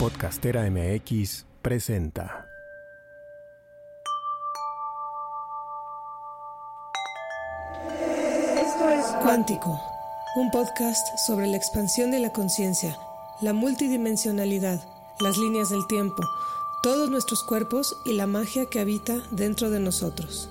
Podcastera MX presenta. Esto es Cuántico, un podcast sobre la expansión de la conciencia, la multidimensionalidad, las líneas del tiempo, todos nuestros cuerpos y la magia que habita dentro de nosotros.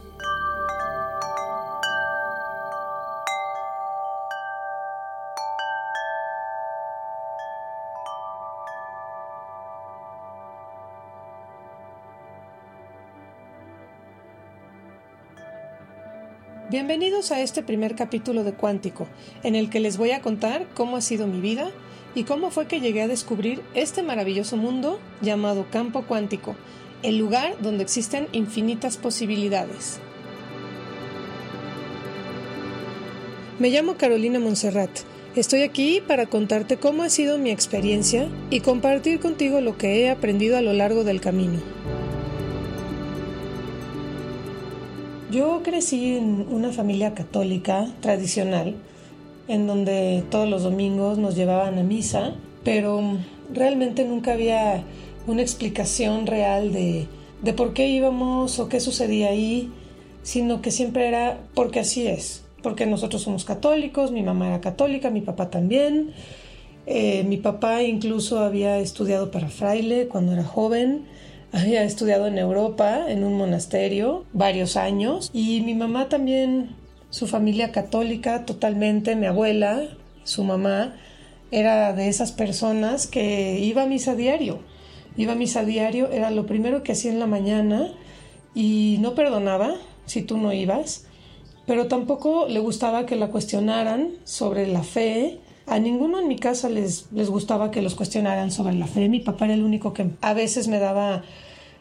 Bienvenidos a este primer capítulo de Cuántico, en el que les voy a contar cómo ha sido mi vida y cómo fue que llegué a descubrir este maravilloso mundo llamado campo cuántico, el lugar donde existen infinitas posibilidades. Me llamo Carolina Monserrat. Estoy aquí para contarte cómo ha sido mi experiencia y compartir contigo lo que he aprendido a lo largo del camino. Yo crecí en una familia católica tradicional, en donde todos los domingos nos llevaban a misa, pero realmente nunca había una explicación real de, de por qué íbamos o qué sucedía ahí, sino que siempre era porque así es, porque nosotros somos católicos, mi mamá era católica, mi papá también, eh, mi papá incluso había estudiado para fraile cuando era joven, había estudiado en Europa, en un monasterio, varios años. Y mi mamá también, su familia católica totalmente, mi abuela, su mamá, era de esas personas que iba a misa diario. Iba a misa diario, era lo primero que hacía en la mañana y no perdonaba si tú no ibas, pero tampoco le gustaba que la cuestionaran sobre la fe, a ninguno en mi casa les, les gustaba que los cuestionaran sobre la fe. Mi papá era el único que a veces me daba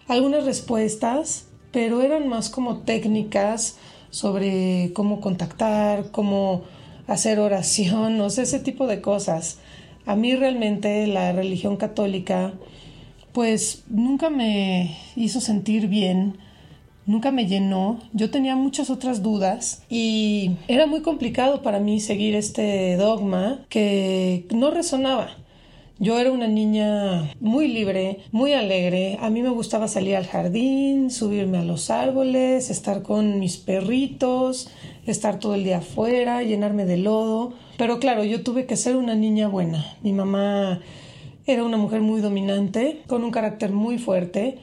algunas respuestas, pero eran más como técnicas sobre cómo contactar, cómo hacer oración, no sé, ese tipo de cosas. A mí realmente la religión católica pues nunca me hizo sentir bien nunca me llenó. Yo tenía muchas otras dudas y era muy complicado para mí seguir este dogma que no resonaba. Yo era una niña muy libre, muy alegre. A mí me gustaba salir al jardín, subirme a los árboles, estar con mis perritos, estar todo el día afuera, llenarme de lodo. Pero claro, yo tuve que ser una niña buena. Mi mamá era una mujer muy dominante, con un carácter muy fuerte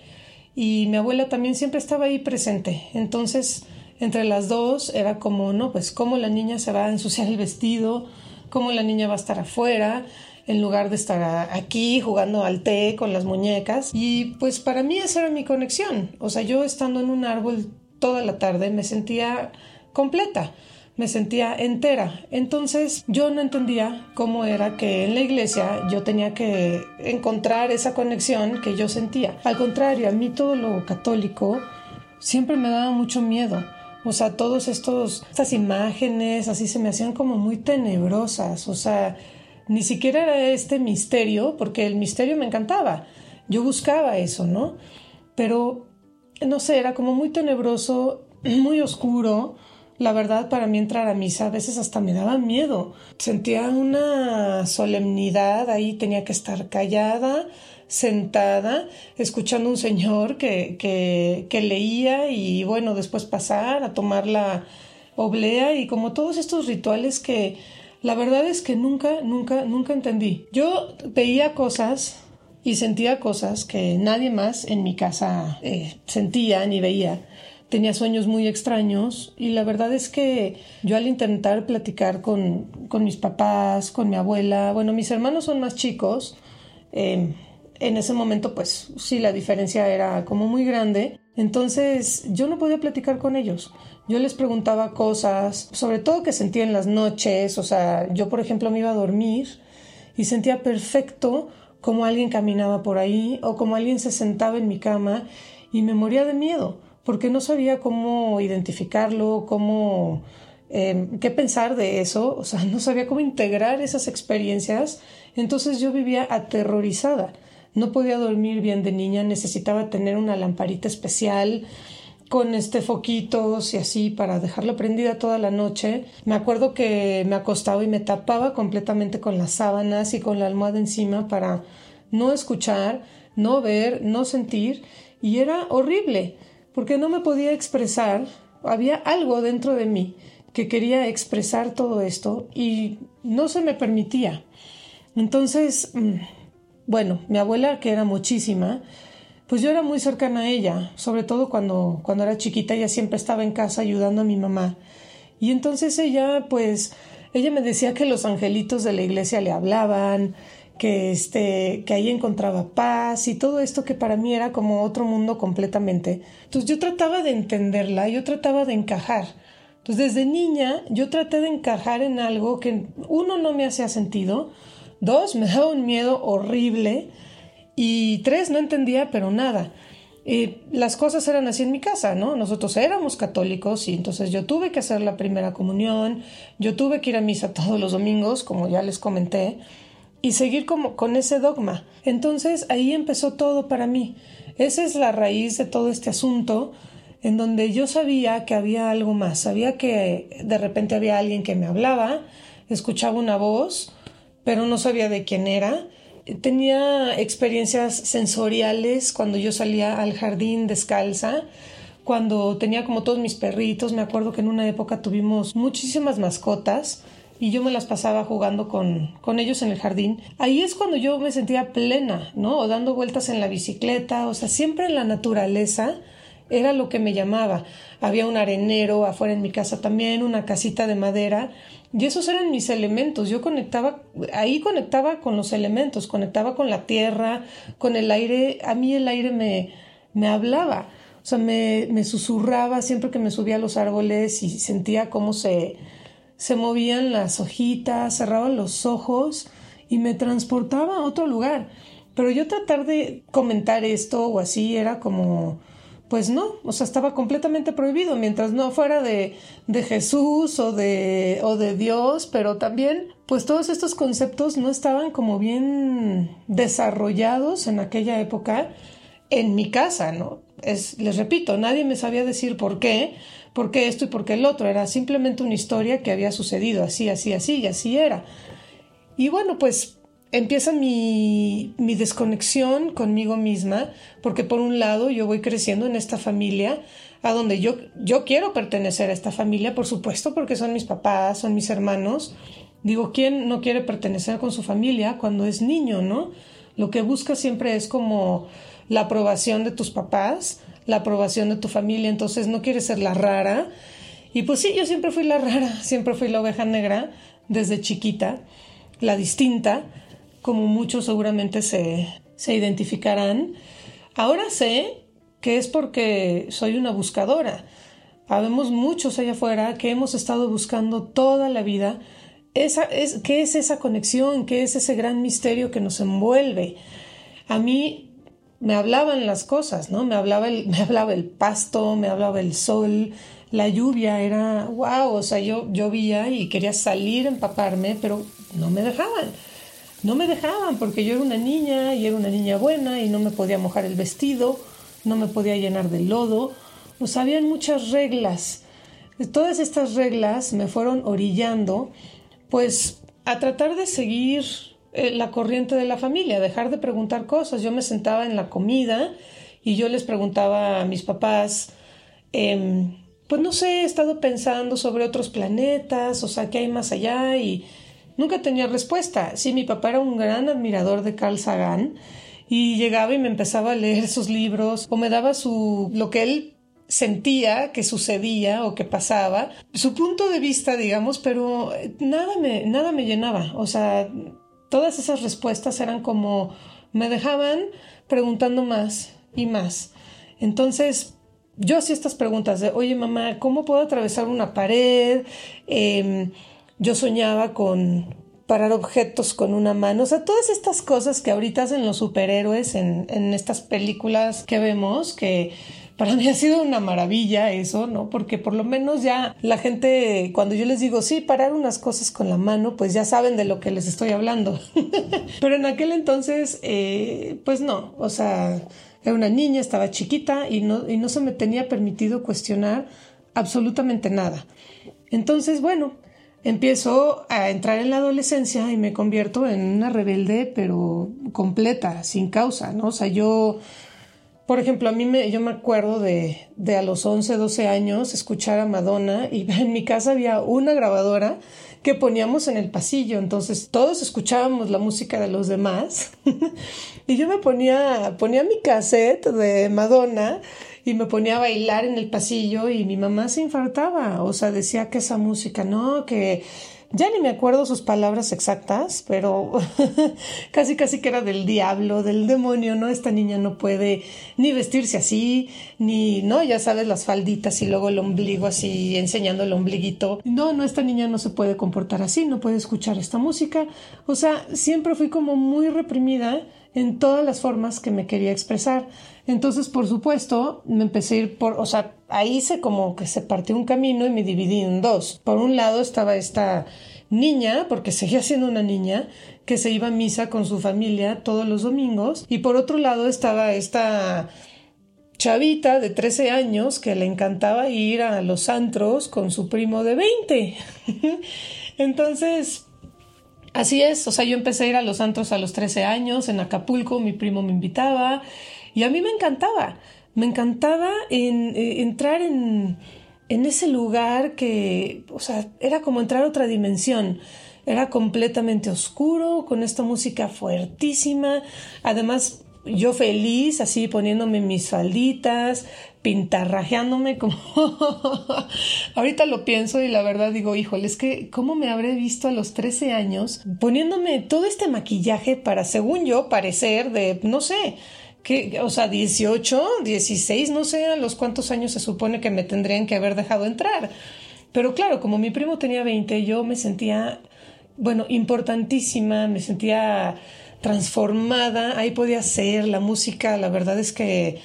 y mi abuela también siempre estaba ahí presente. Entonces, entre las dos era como, no, pues cómo la niña se va a ensuciar el vestido, cómo la niña va a estar afuera, en lugar de estar aquí jugando al té con las muñecas. Y pues para mí esa era mi conexión. O sea, yo estando en un árbol toda la tarde me sentía completa me sentía entera. Entonces yo no entendía cómo era que en la iglesia yo tenía que encontrar esa conexión que yo sentía. Al contrario, a mí todo lo católico siempre me daba mucho miedo. O sea, todos estas imágenes así se me hacían como muy tenebrosas, o sea, ni siquiera era este misterio, porque el misterio me encantaba. Yo buscaba eso, ¿no? Pero no sé, era como muy tenebroso, muy oscuro la verdad, para mí entrar a misa a veces hasta me daba miedo. Sentía una solemnidad ahí, tenía que estar callada, sentada, escuchando un señor que, que, que leía y bueno, después pasar a tomar la oblea y como todos estos rituales que la verdad es que nunca, nunca, nunca entendí. Yo veía cosas y sentía cosas que nadie más en mi casa eh, sentía ni veía tenía sueños muy extraños y la verdad es que yo al intentar platicar con, con mis papás, con mi abuela, bueno, mis hermanos son más chicos, em, en ese momento pues sí, la diferencia era como muy grande, entonces yo no podía platicar con ellos. Yo les preguntaba cosas, sobre todo que sentía en las noches, o sea, yo por ejemplo me iba a dormir y sentía perfecto como alguien caminaba por ahí o como alguien se sentaba en mi cama y me moría de miedo porque no sabía cómo identificarlo, cómo, em, qué pensar de eso, o sea, no sabía cómo integrar esas experiencias, entonces yo vivía aterrorizada. No podía dormir bien de niña, necesitaba tener una lamparita especial con este foquitos y así para dejarla prendida toda la noche. Me acuerdo que me acostaba y me tapaba completamente con las sábanas y con la almohada encima para no escuchar, no ver, no sentir, y era horrible, porque no me podía expresar, había algo dentro de mí que quería expresar todo esto y no se me permitía. Entonces, mm, bueno, mi abuela, que era muchísima, pues yo era muy cercana a ella, sobre todo cuando, cuando era chiquita, ella siempre estaba en casa ayudando a mi mamá. Y entonces ella, pues, ella me decía que los angelitos de la iglesia le hablaban, que este, que ahí encontraba paz y todo esto que para mí era como otro mundo completamente. Entonces yo trataba de entenderla, yo trataba de encajar. Entonces desde niña yo traté de encajar en algo que uno no me hacía sentido, dos me daba un miedo horrible y tres no entendía pero nada. Y las cosas eran así en mi casa, ¿no? Nosotros éramos católicos y entonces yo tuve que hacer la primera comunión, yo tuve que ir a misa todos los domingos, como ya les comenté, y seguir como con ese dogma. Entonces ahí empezó todo para mí. Esa es la raíz de todo este asunto en donde yo sabía que había algo más, sabía que de repente había alguien que me hablaba, escuchaba una voz, pero no sabía de quién era. Tenía experiencias sensoriales cuando yo salía al jardín descalza, cuando tenía como todos mis perritos, me acuerdo que en una época tuvimos muchísimas mascotas y yo me las pasaba jugando con, con ellos en el jardín. Ahí es cuando yo me sentía plena, ¿no? O dando vueltas en la bicicleta, o sea, siempre en la naturaleza era lo que me llamaba. Había un arenero afuera en mi casa también, una casita de madera, y esos eran mis elementos. Yo conectaba, ahí conectaba con los elementos, conectaba con la tierra, con el aire. A mí el aire me, me hablaba, o sea, me, me susurraba siempre que me subía a los árboles y sentía cómo se, se movían las hojitas, cerraban los ojos y me transportaba a otro lugar. Pero yo tratar de comentar esto o así era como, pues no, o sea, estaba completamente prohibido, mientras no fuera de, de Jesús o de, o de Dios, pero también, pues todos estos conceptos no estaban como bien desarrollados en aquella época en mi casa, ¿no? Es, les repito, nadie me sabía decir por qué, por qué esto y por qué el otro, era simplemente una historia que había sucedido así, así, así y así era. Y bueno, pues empieza mi, mi desconexión conmigo misma, porque por un lado yo voy creciendo en esta familia, a donde yo, yo quiero pertenecer a esta familia, por supuesto, porque son mis papás, son mis hermanos. Digo, ¿quién no quiere pertenecer con su familia cuando es niño, no? Lo que busca siempre es como la aprobación de tus papás, la aprobación de tu familia, entonces no quieres ser la rara. Y pues sí, yo siempre fui la rara, siempre fui la oveja negra desde chiquita, la distinta, como muchos seguramente se, se identificarán. Ahora sé que es porque soy una buscadora. Habemos muchos allá afuera que hemos estado buscando toda la vida esa, es, qué es esa conexión, qué es ese gran misterio que nos envuelve. A mí me hablaban las cosas, ¿no? Me hablaba el, me hablaba el pasto, me hablaba el sol, la lluvia, era wow, o sea, yo llovía y quería salir a empaparme, pero no me dejaban. No me dejaban porque yo era una niña y era una niña buena y no me podía mojar el vestido, no me podía llenar de lodo. O sea, habían muchas reglas. Todas estas reglas me fueron orillando, pues, a tratar de seguir eh, la corriente de la familia, dejar de preguntar cosas. Yo me sentaba en la comida y yo les preguntaba a mis papás, em, pues no sé, he estado pensando sobre otros planetas, o sea, ¿qué hay más allá? Y nunca tenía respuesta. Sí, mi papá era un gran admirador de Carl Sagan y llegaba y me empezaba a leer sus libros o me daba su lo que él sentía que sucedía o que pasaba, su punto de vista, digamos, pero nada me nada me llenaba, o sea, todas esas respuestas eran como me dejaban preguntando más y más. Entonces, yo hacía estas preguntas de, oye mamá, ¿cómo puedo atravesar una pared? Em, yo soñaba con parar objetos con una mano, o sea, todas estas cosas que ahorita hacen los superhéroes en, en estas películas que vemos, que para mí ha sido una maravilla eso, ¿no? Porque por lo menos ya la gente, cuando yo les digo, sí, parar unas cosas con la mano, pues ya saben de lo que les estoy hablando. Pero en aquel entonces, eh, pues no, o sea, era una niña, estaba chiquita y no, y no se me tenía permitido cuestionar absolutamente nada. Entonces, bueno, empiezo a entrar en la adolescencia y me convierto en una rebelde, pero completa, sin causa, ¿no? O sea, yo, por ejemplo, a mí me, yo me acuerdo de, de a los 11, 12 años escuchar a Madonna y en mi casa había una grabadora que poníamos en el pasillo. Entonces todos escuchábamos la música de los demás y yo me ponía, ponía mi cassette de Madonna y me ponía a bailar en el pasillo y mi mamá se infartaba. O sea, decía que esa música, no, que ya ni me acuerdo sus palabras exactas, pero casi casi que era del diablo, del demonio, ¿no? Esta niña no puede ni vestirse así, ni, ¿no? Ya sabes, las falditas y luego el ombligo así, enseñando el ombliguito. No, no, esta niña no se puede comportar así, no puede escuchar esta música. O sea, siempre fui como muy reprimida en todas las formas que me quería expresar. Entonces, por supuesto, me empecé a ir por, o sea, ahí se como que se partió un camino y me dividí en dos. Por un lado estaba esta niña, porque seguía siendo una niña, que se iba a misa con su familia todos los domingos, y por otro lado estaba esta chavita de 13 años que le encantaba ir a los antros con su primo de 20. Entonces, así es, o sea, yo empecé a ir a los antros a los 13 años, en Acapulco, mi primo me invitaba, y a mí me encantaba, me encantaba en, eh, entrar en, en ese lugar que, o sea, era como entrar a otra dimensión. Era completamente oscuro, con esta música fuertísima. Además, yo feliz, así poniéndome mis falditas, pintarrajeándome como... Ahorita lo pienso y la verdad digo, híjole, es que cómo me habré visto a los 13 años poniéndome todo este maquillaje para, según yo, parecer de, no sé, que, o sea, 18, 16, no sé a los cuántos años se supone que me tendrían que haber dejado entrar. Pero claro, como mi primo tenía 20, yo me sentía, bueno, importantísima, me sentía transformada, ahí podía ser la música, la verdad es que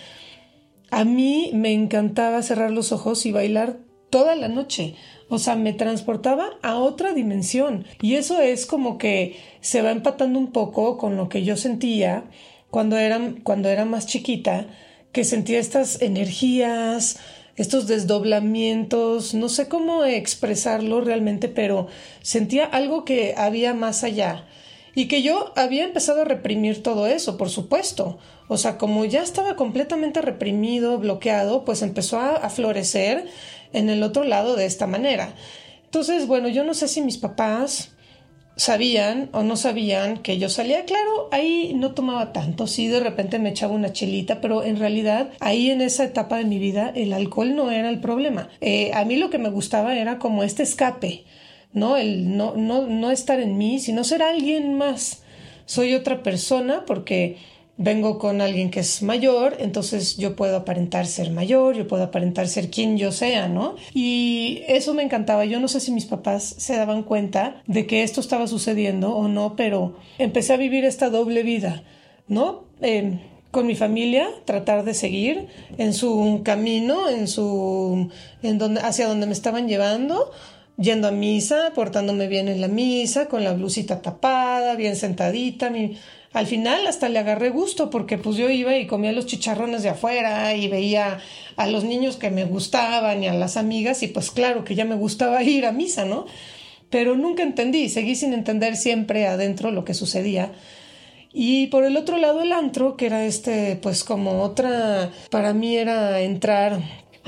a mí me encantaba cerrar los ojos y bailar toda la noche. O sea, me transportaba a otra dimensión. Y eso es como que se va empatando un poco con lo que yo sentía cuando era, cuando era más chiquita, que sentía estas energías, estos desdoblamientos, no sé cómo expresarlo realmente, pero sentía algo que había más allá. Y que yo había empezado a reprimir todo eso, por supuesto. O sea, como ya estaba completamente reprimido, bloqueado, pues empezó a, florecer en el otro lado de esta manera. Entonces, bueno, yo no sé si mis papás sabían o no sabían que yo salía, claro, ahí no tomaba tanto, sí de repente me echaba una chelita, pero en realidad ahí en esa etapa de mi vida el alcohol no era el problema. Eh, a mí lo que me gustaba era como este escape, ¿no? El no, no, no estar en mí, sino ser alguien más. Soy otra persona porque vengo con alguien que es mayor, entonces yo puedo aparentar ser mayor, yo puedo aparentar ser quien yo sea, ¿no? Y eso me encantaba. Yo no sé si mis papás se daban cuenta de que esto estaba sucediendo o no, pero empecé a vivir esta doble vida, ¿no? Em, con mi familia, tratar de seguir en su camino, en su, en donde, hacia donde me estaban llevando, yendo a misa, portándome bien en la misa, con la blusita tapada, bien sentadita, mi, al final hasta le agarré gusto porque pues yo iba y comía los chicharrones de afuera y veía a los niños que me gustaban y a las amigas y pues claro que ya me gustaba ir a misa, ¿no? Pero nunca entendí, seguí sin entender siempre adentro lo que sucedía. Y por el otro lado el antro, que era este, pues como otra, para mí era entrar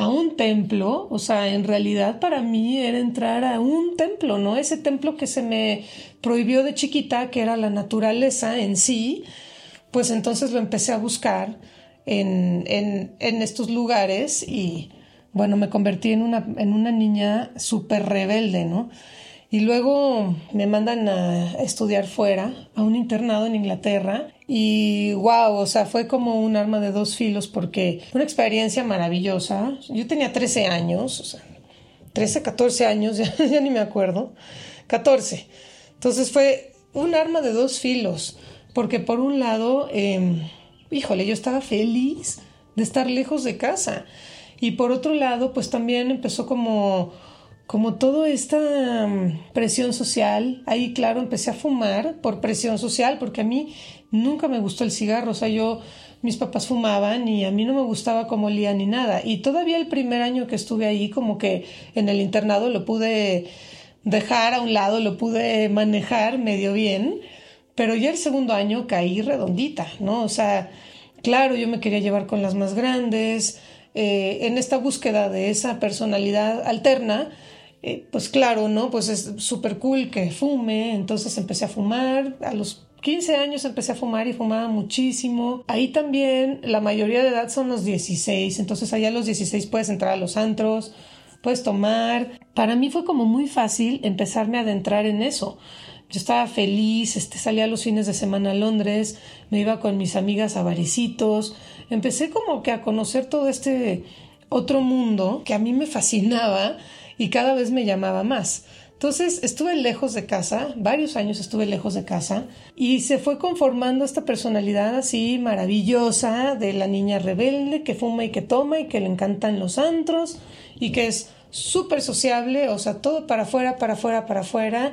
a un templo, o sea, en realidad para mí era entrar a un templo, ¿no? Ese templo que se me prohibió de chiquita, que era la naturaleza en sí, pues entonces lo empecé a buscar en, en, en estos lugares y bueno, me convertí en una, en una niña súper rebelde, ¿no? Y luego me mandan a estudiar fuera, a un internado en Inglaterra. Y wow, o sea, fue como un arma de dos filos porque una experiencia maravillosa. Yo tenía 13 años, o sea, 13, 14 años, ya, ni me acuerdo. 14. Entonces fue un arma de dos filos, porque por un lado, eh, híjole, yo estaba feliz de estar lejos de casa. Y por otro lado, pues también empezó como como toda esta mm, presión social, ahí claro empecé a fumar por presión social, porque a mí nunca me gustó el cigarro, o sea, yo, mis papás fumaban y a mí no me gustaba cómo olía ni nada. Y todavía el primer año que estuve ahí, como que en el internado lo pude dejar a un lado, lo pude manejar medio bien, pero ya el segundo año caí redondita, ¿no? O sea, claro, yo me quería llevar con las más grandes, eh, en esta búsqueda de esa personalidad alterna, eh, pues claro, ¿no? Pues es súper cool que fume, entonces empecé a fumar, a los 15 años empecé a fumar y fumaba muchísimo. Ahí también la mayoría de edad son los 16, entonces allá a los 16 puedes entrar a los antros, puedes tomar. Para mí fue como muy fácil empezarme a adentrar en eso. Yo estaba feliz, este, salía los fines de semana a Londres, me iba con mis amigas a barecitos, empecé como que a conocer todo este otro mundo que a mí me fascinaba y cada vez me llamaba más. Entonces estuve lejos de casa, varios años estuve lejos de casa y se fue conformando esta personalidad así maravillosa de la niña rebelde que fuma y que toma y que le encantan los antros y que es súper sociable, o sea, todo para afuera, para afuera, para afuera.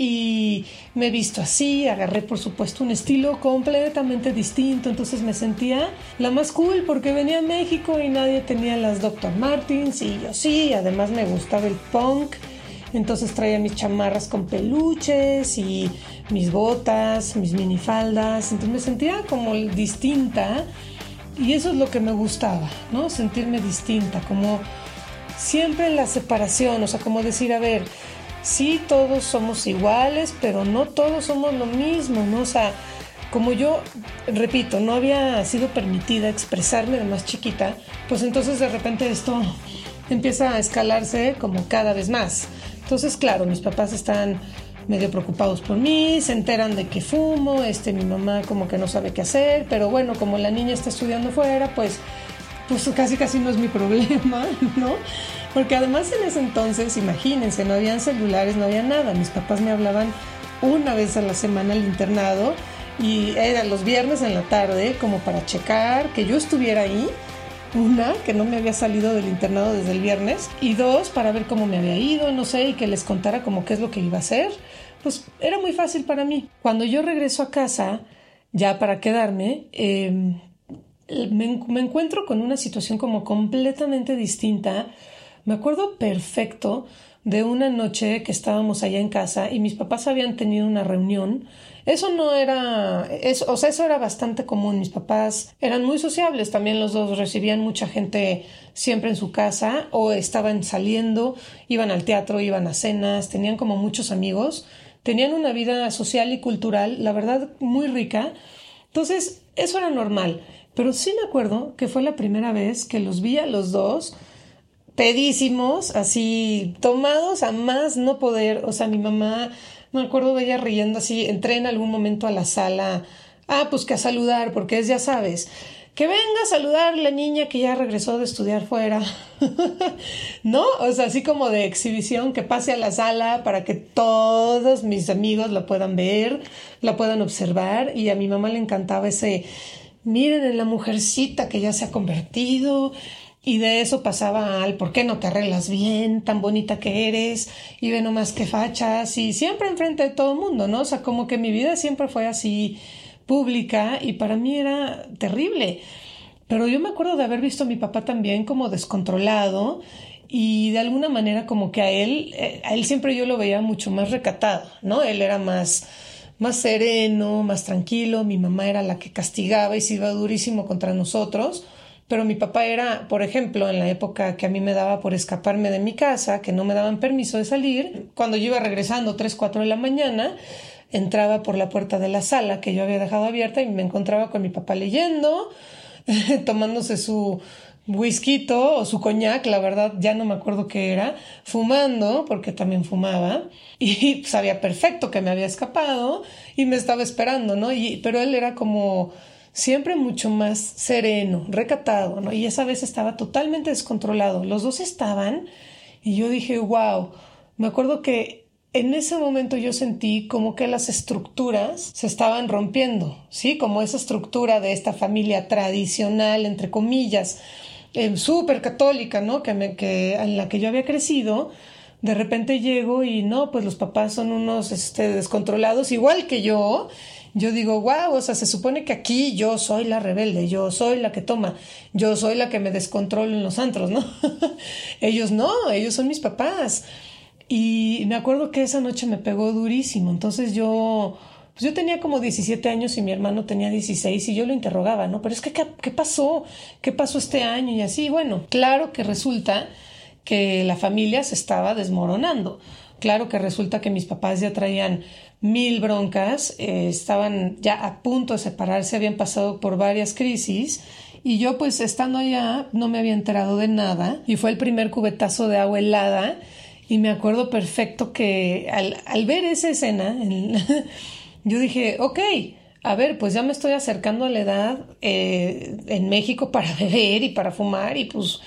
Y me he visto así, agarré por supuesto un estilo completamente distinto, entonces me sentía la más cool porque venía a México y nadie tenía las Dr. Martins y yo sí, además me gustaba el punk entonces traía mis chamarras con peluches y mis botas, mis minifaldas. Entonces me sentía como distinta y eso es lo que me gustaba, ¿no? Sentirme distinta, como siempre la separación, o sea, como decir, a ver, sí todos somos iguales, pero no todos somos lo mismo, ¿no? O sea, como yo, repito, no había sido permitida expresarme de más chiquita, pues entonces de repente esto empieza a escalarse como cada vez más. Entonces, claro, mis papás están medio preocupados por mí, se enteran de que fumo, este, mi mamá como que no sabe qué hacer, pero bueno, como la niña está estudiando fuera, pues, pues casi casi no es mi problema, ¿no? Porque además en ese entonces, imagínense, no habían celulares, no había nada, mis papás me hablaban una vez a la semana al internado y era los viernes en la tarde como para checar que yo estuviera ahí una, que no me había salido del internado desde el viernes. Y dos, para ver cómo me había ido, no sé, y que les contara como qué es lo que iba a hacer. Pues era muy fácil para mí. Cuando yo regreso a casa, ya para quedarme, em, me, me encuentro con una situación como completamente distinta. Me acuerdo perfecto de una noche que estábamos allá en casa y mis papás habían tenido una reunión eso no era, o sea, eso era bastante común. Mis papás eran muy sociables, también los dos recibían mucha gente siempre en su casa o estaban saliendo, iban al teatro, iban a cenas, tenían como muchos amigos, tenían una vida social y cultural, la verdad, muy rica. Entonces, eso era normal. Pero sí me acuerdo que fue la primera vez que los vi a los dos pedísimos, así tomados a más no poder. O sea, mi mamá me acuerdo de ella riendo así, entré en algún momento a la sala, ah, pues que a saludar, porque es, ya sabes, que venga a saludar la niña que ya regresó de estudiar fuera. ¿No? O sea, así como de exhibición, que pase a la sala para que todos mis amigos la puedan ver, la puedan observar. Y a mi mamá le encantaba ese, miren en la mujercita que ya se ha convertido y de eso pasaba al ¿por qué no te arreglas bien? Tan bonita que eres y ve nomás que fachas y siempre enfrente de todo el mundo, ¿no? O sea, como que mi vida siempre fue así pública y para mí era terrible. Pero yo me acuerdo de haber visto a mi papá también como descontrolado y de alguna manera como que a él, eh, a él siempre yo lo veía mucho más recatado, ¿no? Él era más más sereno, más tranquilo, mi mamá era la que castigaba y se iba durísimo contra nosotros pero mi papá era, por ejemplo, en la época que a mí me daba por escaparme de mi casa, que no me daban permiso de salir, cuando yo iba regresando 3, 4 de la mañana, entraba por la puerta de la sala que yo había dejado abierta y me encontraba con mi papá leyendo, tomándose su whisky o su coñac, la verdad ya no me acuerdo qué era, fumando, porque también fumaba, y sabía perfecto que me había escapado y me estaba esperando, ¿no? Y, pero él era como siempre mucho más sereno, recatado, ¿no? Y esa vez estaba totalmente descontrolado. Los dos estaban y yo dije, wow, me acuerdo que en ese momento yo sentí como que las estructuras se estaban rompiendo, ¿sí? Como esa estructura de esta familia tradicional, entre comillas, eh, súper católica, ¿no? Que en la que yo había crecido, de repente llego y no, pues los papás son unos este, descontrolados, igual que yo, yo digo, wow, o sea, se supone que aquí yo soy la rebelde, yo soy la que toma, yo soy la que me descontrolo en los antros, ¿no? ellos no, ellos son mis papás. Y me acuerdo que esa noche me pegó durísimo. Entonces yo, pues yo tenía como 17 años y mi hermano tenía 16 y yo lo interrogaba, ¿no? Pero es que, ¿qué, qué pasó? ¿Qué pasó este año? Y así, bueno, claro que resulta que la familia se estaba desmoronando. Claro que resulta que mis papás ya traían mil broncas, eh, estaban ya a punto de separarse, habían pasado por varias crisis y yo pues estando allá no me había enterado de nada y fue el primer cubetazo de agua helada y me acuerdo perfecto que al, ver esa escena yo dije, ok, a ver, pues ya me estoy acercando a la edad eh, en México para beber y para fumar y pues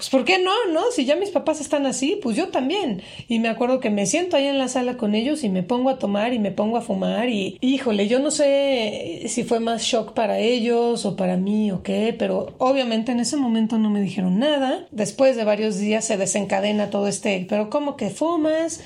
pues ¿por qué no? ¿No? Si ya mis papás están así, pues yo también. Y me acuerdo que me siento ahí en la sala con ellos y me pongo a tomar y me pongo a fumar y híjole, yo no sé si fue más shock para ellos o para mí o qué, pero obviamente en ese momento no me dijeron nada. Después de varios días se desencadena todo este, pero ¿cómo que fumas?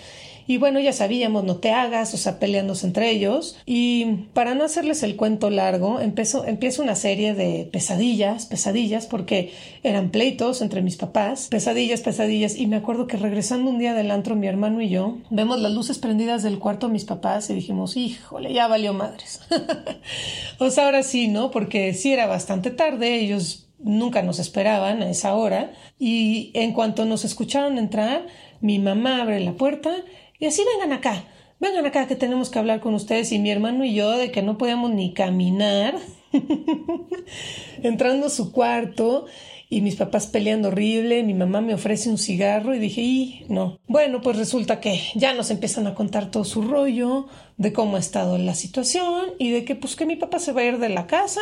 Y bueno, ya sabíamos, no te hagas, o sea, peleándose entre ellos. Y para no hacerles el cuento largo, empezó, empieza una serie de pesadillas, pesadillas, porque eran pleitos entre mis papás, pesadillas, pesadillas. Y me acuerdo que regresando un día del mi hermano y yo, vemos las luces prendidas del cuarto de mis papás y dijimos, híjole, ya valió madres. o sea, ahora sí, ¿no? Porque sí era bastante tarde, ellos nunca nos esperaban a esa hora. Y en cuanto nos escucharon entrar, mi mamá abre la puerta y así vengan acá, vengan acá que tenemos que hablar con ustedes y mi hermano y yo de que no podíamos ni caminar, entrando a su cuarto y mis papás peleando horrible, mi mamá me ofrece un cigarro y dije, y no. Bueno, pues resulta que ya nos empiezan a contar todo su rollo de cómo ha estado la situación y de que pues que mi papá se va a ir de la casa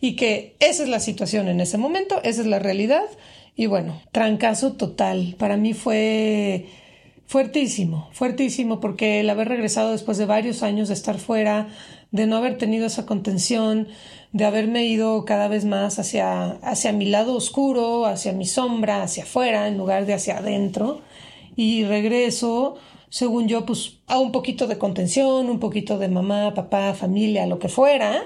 y que esa es la situación en ese momento, esa es la realidad y bueno, trancazo total. Para mí fue Fuertísimo, fuertísimo, porque el haber regresado después de varios años de estar fuera, de no haber tenido esa contención, de haberme ido cada vez más hacia, hacia mi lado oscuro, hacia mi sombra, hacia afuera, en lugar de hacia adentro, y regreso, según yo, pues a un poquito de contención, un poquito de mamá, papá, familia, lo que fuera.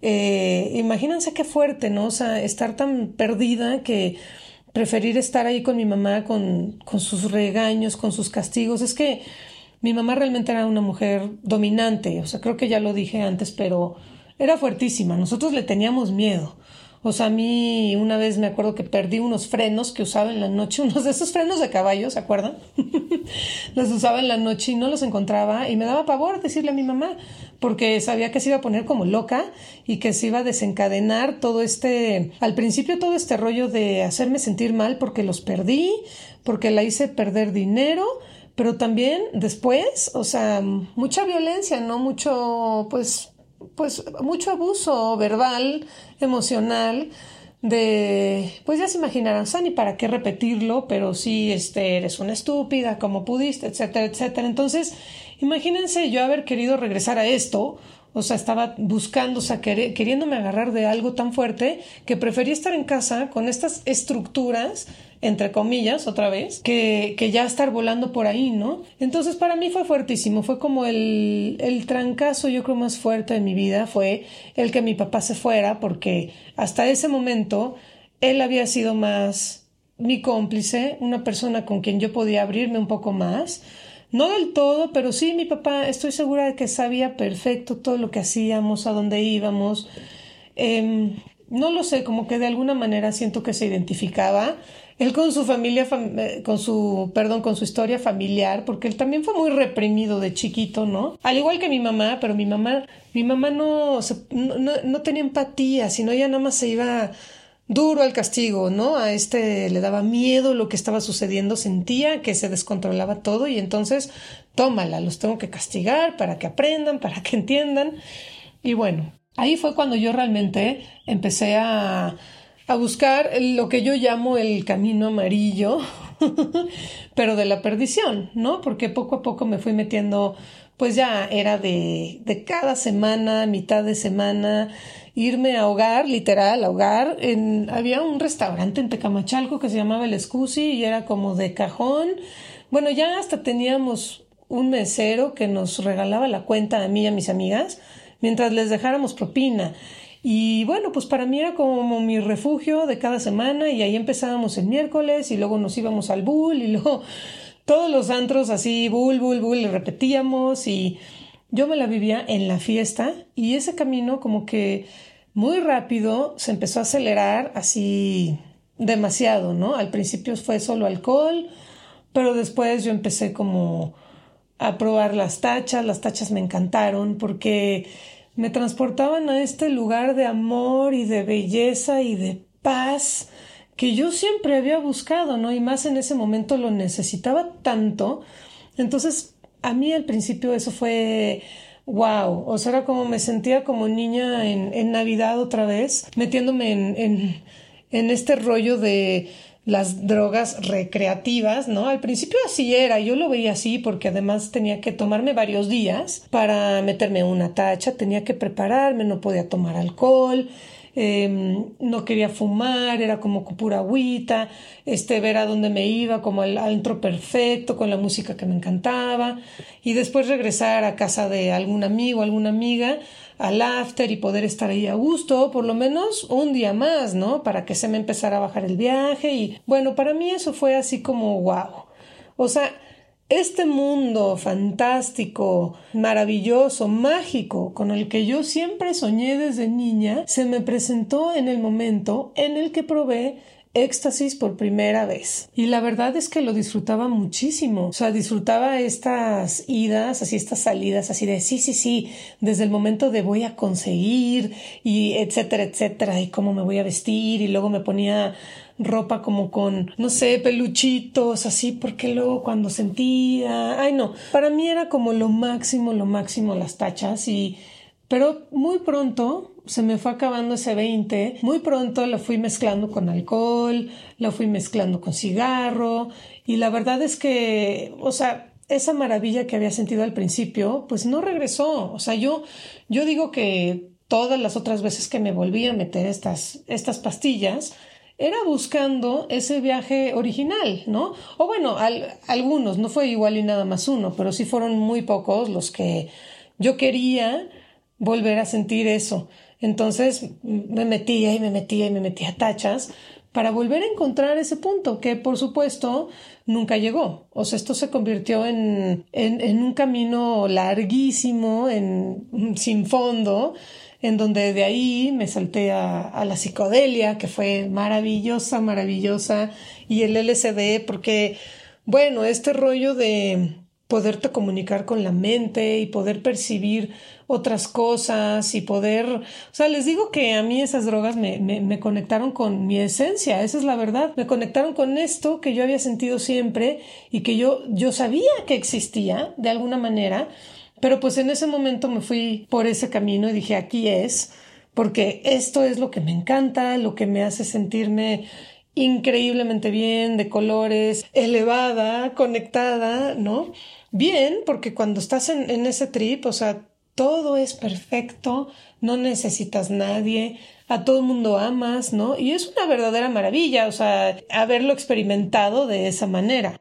Eh, imagínense qué fuerte, ¿no? O sea, estar tan perdida que preferir estar ahí con mi mamá, con, con sus regaños, con sus castigos. Es que mi mamá realmente era una mujer dominante, o sea, creo que ya lo dije antes, pero era fuertísima. Nosotros le teníamos miedo. O sea, a mí una vez me acuerdo que perdí unos frenos que usaba en la noche, unos de esos frenos de caballo, ¿se acuerdan? los usaba en la noche y no los encontraba y me daba pavor decirle a mi mamá, porque sabía que se iba a poner como loca y que se iba a desencadenar todo este, al principio todo este rollo de hacerme sentir mal porque los perdí, porque la hice perder dinero, pero también después, o sea, mucha violencia, ¿no? Mucho, pues, pues mucho abuso verbal, emocional, de, pues ya se imaginarán, o ni para qué repetirlo, pero sí, este, eres una estúpida, como pudiste, etcétera, etcétera. Entonces, imagínense yo haber querido regresar a esto, o sea, estaba buscando, o sea, queriéndome agarrar de algo tan fuerte que prefería estar en casa con estas estructuras entre comillas, otra vez, que, que, ya estar volando por ahí, ¿no? Entonces para mí fue fuertísimo, fue como el, el trancazo yo creo más fuerte de mi vida, fue el que mi papá se fuera, porque hasta ese momento él había sido más mi cómplice, una persona con quien yo podía abrirme un poco más. No del todo, pero sí mi papá, estoy segura de que sabía perfecto todo lo que hacíamos, a dónde íbamos. Em, no lo sé, como que de alguna manera siento que se identificaba él con su familia, eh, con su, perdón, con su historia familiar, porque él también fue muy reprimido de chiquito, ¿no? Al igual que mi mamá, pero mi mamá, mi mamá no, no, no tenía empatía, sino ella nada más se iba duro al castigo, ¿no? A este le daba miedo lo que estaba sucediendo, sentía que se descontrolaba todo y entonces, tómala, los tengo que castigar para que aprendan, para que entiendan. Y bueno, ahí fue cuando yo realmente empecé a a buscar lo que yo llamo el camino amarillo, pero de la perdición, ¿no? Porque poco a poco me fui metiendo, pues ya era de, de cada semana, mitad de semana, irme a hogar, literal, a hogar. En, había un restaurante en Tecamachalco que se llamaba El Escusi y era como de cajón. Bueno, ya hasta teníamos un mesero que nos regalaba la cuenta a mí y a mis amigas mientras les dejáramos propina. Y bueno, pues para mí era como mi refugio de cada semana y ahí empezábamos el miércoles y luego nos íbamos al bull y luego todos los antros así, bul, bul, bul, repetíamos y yo me la vivía en la fiesta y ese camino como que muy rápido se empezó a acelerar así demasiado, ¿no? Al principio fue solo alcohol, pero después yo empecé como a probar las tachas, las tachas me encantaron porque me transportaban a este lugar de amor y de belleza y de paz que yo siempre había buscado, ¿no? Y más en ese momento lo necesitaba tanto. Entonces, a mí al principio eso fue wow, o sea, era como me sentía como niña en, Navidad otra vez, metiéndome en, en, en este rollo de las drogas recreativas, ¿no? Al principio así era, yo lo veía así porque además tenía que tomarme varios días para meterme una tacha, tenía que prepararme, no podía tomar alcohol, Em, no quería fumar, era como pura agüita, este, ver a dónde me iba, como al antro perfecto, con la música que me encantaba, y después regresar a casa de algún amigo, alguna amiga, al after y poder estar ahí a gusto, por lo menos un día más, ¿no? Para que se me empezara a bajar el viaje, y bueno, para mí eso fue así como wow. O sea, este mundo fantástico, maravilloso, mágico, con el que yo siempre soñé desde niña, se me presentó en el momento en el que probé éxtasis por primera vez. Y la verdad es que lo disfrutaba muchísimo. O sea, disfrutaba estas idas, así estas salidas, así de sí, sí, sí, desde el momento de voy a conseguir y etcétera, etcétera, y cómo me voy a vestir y luego me ponía ropa como con, no sé, peluchitos, así, porque luego cuando sentía, ay no, para mí era como lo máximo, lo máximo las tachas y, pero muy pronto se me fue acabando ese 20, muy pronto lo fui mezclando con alcohol, lo fui mezclando con cigarro y la verdad es que, o sea, esa maravilla que había sentido al principio, pues no regresó. O sea, yo, yo digo que todas las otras veces que me volví a meter estas, estas pastillas, era buscando ese viaje original, ¿no? O bueno, algunos, no fue igual y nada más uno, pero sí fueron muy pocos los que yo quería volver a sentir eso. Entonces me metía y me metía y me metía a tachas para volver a encontrar ese punto que por supuesto nunca llegó. O sea, esto se convirtió en, en, en un camino larguísimo, en, sin fondo, en donde de ahí me salté a, la psicodelia, que fue maravillosa, maravillosa, y el LSD, porque, bueno, este rollo de poderte comunicar con la mente y poder percibir otras cosas y poder, o sea, les digo que a mí esas drogas me, me, conectaron con mi esencia, esa es la verdad, me conectaron con esto que yo había sentido siempre y que yo, yo sabía que existía de alguna manera, pero pues en ese momento me fui por ese camino y dije, aquí es, porque esto es lo que me encanta, lo que me hace sentirme increíblemente bien, de colores, elevada, conectada, ¿no? Bien, porque cuando estás en, ese trip, o sea, todo es perfecto, no necesitas nadie, a todo el mundo amas, ¿no? Y es una verdadera maravilla, o sea, haberlo experimentado de esa manera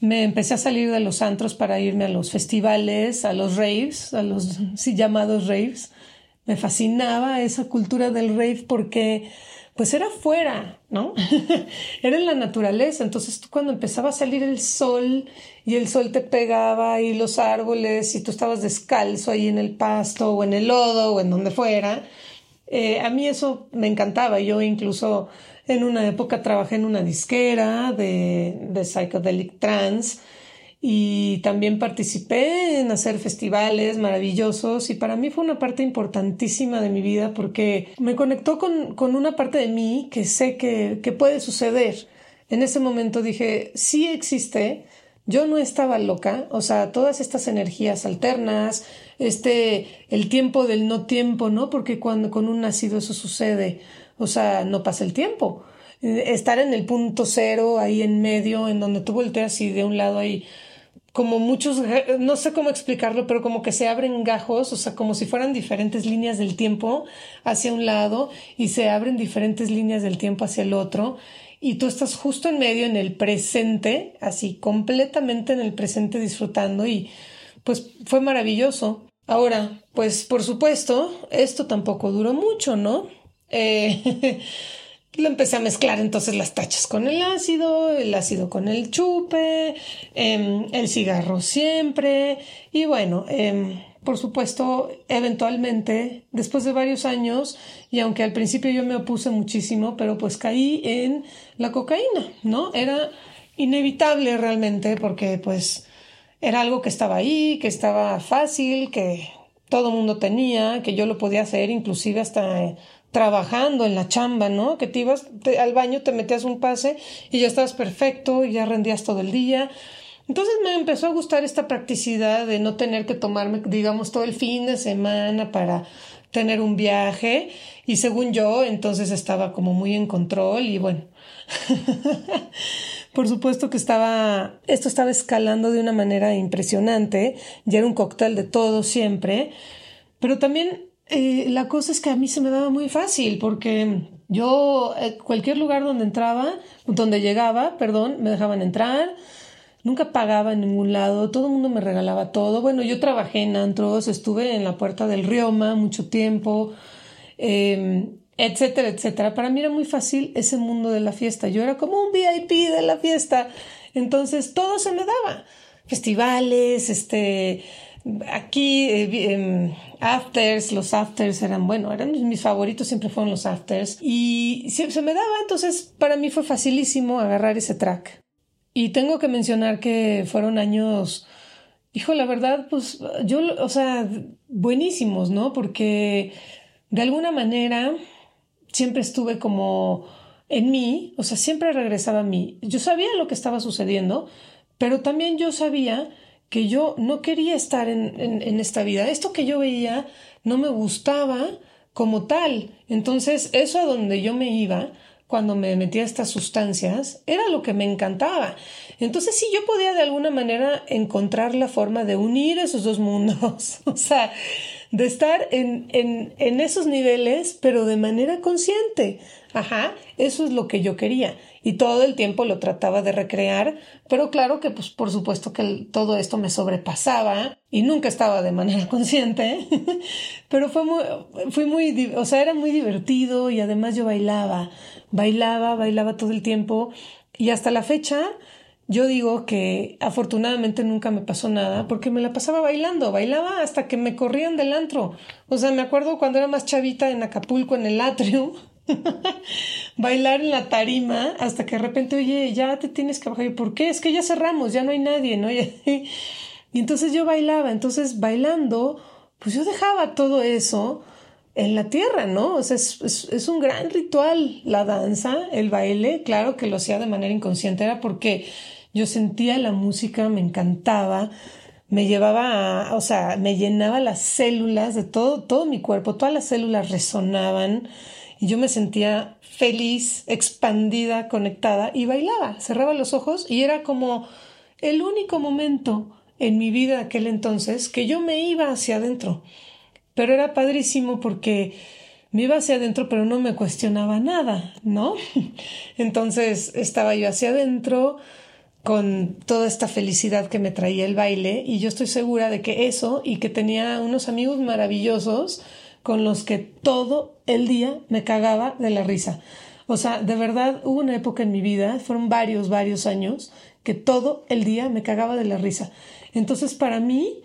me empecé a salir de los antros para irme a los festivales, a los raves, a los sí, llamados raves. Me fascinaba esa cultura del rave porque pues era fuera, ¿no? era en la naturaleza. Entonces cuando empezaba a salir el sol y el sol te pegaba y los árboles y tú estabas descalzo ahí en el pasto o en el lodo o en donde fuera, eh, a mí eso me encantaba. Yo incluso en una época trabajé en una disquera de, de psychedelic trance y también participé en hacer festivales maravillosos y para mí fue una parte importantísima de mi vida porque me conectó con, con una parte de mí que sé que, que puede suceder. En ese momento dije, sí existe, yo no estaba loca, o sea, todas estas energías alternas, este, el tiempo del no tiempo, ¿no? Porque cuando con un nacido eso sucede, o sea, no pasa el tiempo. Eh, estar en el punto cero, ahí en medio, en donde tú volteas y de un lado hay como muchos, no sé cómo explicarlo, pero como que se abren gajos, o sea, como si fueran diferentes líneas del tiempo hacia un lado y se abren diferentes líneas del tiempo hacia el otro y tú estás justo en medio en el presente, así completamente en el presente disfrutando y pues fue maravilloso. Ahora, pues por supuesto, esto tampoco duró mucho, ¿no? Eh, lo empecé a mezclar entonces las tachas con el ácido, el ácido con el chupe, em, el cigarro siempre y bueno, em, por supuesto, eventualmente, después de varios años, y aunque al principio yo me opuse muchísimo, pero pues caí en la cocaína, ¿no? Era inevitable realmente porque pues era algo que estaba ahí, que estaba fácil, que todo mundo tenía, que yo lo podía hacer inclusive hasta trabajando en la chamba, ¿no? Que te ibas al baño, te metías un pase y ya estabas perfecto y ya rendías todo el día. Entonces me empezó a gustar esta practicidad de no tener que tomarme, digamos, todo el fin de semana para tener un viaje y según yo, entonces estaba como muy en control y bueno, por supuesto que estaba, esto estaba escalando de una manera impresionante, ya era un cóctel de todo siempre, pero también eh, la cosa es que a mí se me daba muy fácil porque yo, eh, cualquier lugar donde entraba, donde llegaba, perdón, me dejaban entrar, nunca pagaba en ningún lado, todo el mundo me regalaba todo. Bueno, yo trabajé en antros, estuve en la puerta del Rioma mucho tiempo, em, etcétera, etcétera. Para mí era muy fácil ese mundo de la fiesta. Yo era como un VIP de la fiesta. Entonces todo se me daba. Festivales, este, Aquí, eh, em, afters, los afters eran, bueno, eran mis favoritos, siempre fueron los afters. Y se, se me daba, entonces para mí fue facilísimo agarrar ese track. Y tengo que mencionar que fueron años, hijo, la verdad, pues yo, o sea, buenísimos, ¿no? Porque de alguna manera siempre estuve como en mí, o sea, siempre regresaba a mí. Yo sabía lo que estaba sucediendo, pero también yo sabía que yo no quería estar en, en, esta vida. Esto que yo veía no me gustaba como tal. Entonces, eso a donde yo me iba cuando me metía estas sustancias era lo que me encantaba. Entonces, sí, yo podía de alguna manera encontrar la forma de unir esos dos mundos. o sea, de estar en, en, en esos niveles, pero de manera consciente. Ajá, eso es lo que yo quería y todo el tiempo lo trataba de recrear, pero claro que pues por supuesto que todo esto me sobrepasaba y nunca estaba de manera consciente, pero fue muy, fui muy, o sea, era muy divertido y además yo bailaba, bailaba, bailaba todo el tiempo y hasta la fecha yo digo que afortunadamente nunca me pasó nada porque me la pasaba bailando, bailaba hasta que me corrían del antro. O sea, me acuerdo cuando era más chavita en Acapulco, en el atrio, bailar en la tarima hasta que de repente, oye, ya te tienes que bajar. ¿Por qué? Es que ya cerramos, ya no hay nadie, ¿no? y entonces yo bailaba, entonces bailando, pues yo dejaba todo eso en la tierra, ¿no? O sea, es, es, un gran ritual la danza, el baile, claro que lo hacía de manera inconsciente, era porque yo sentía la música, me encantaba, me llevaba, o sea, me llenaba las células de todo, todo mi cuerpo, todas las células resonaban y yo me sentía feliz, expandida, conectada y bailaba, cerraba los ojos y era como el único momento en mi vida aquel entonces que yo me iba hacia adentro. Pero era padrísimo porque me iba hacia adentro pero no me cuestionaba nada, ¿no? Entonces estaba yo hacia adentro con toda esta felicidad que me traía el baile y yo estoy segura de que eso y que tenía unos amigos maravillosos con los que todo el día me cagaba de la risa. O sea, de verdad hubo una época en mi vida, fueron varios, varios años, que todo el día me cagaba de la risa. Entonces, para mí,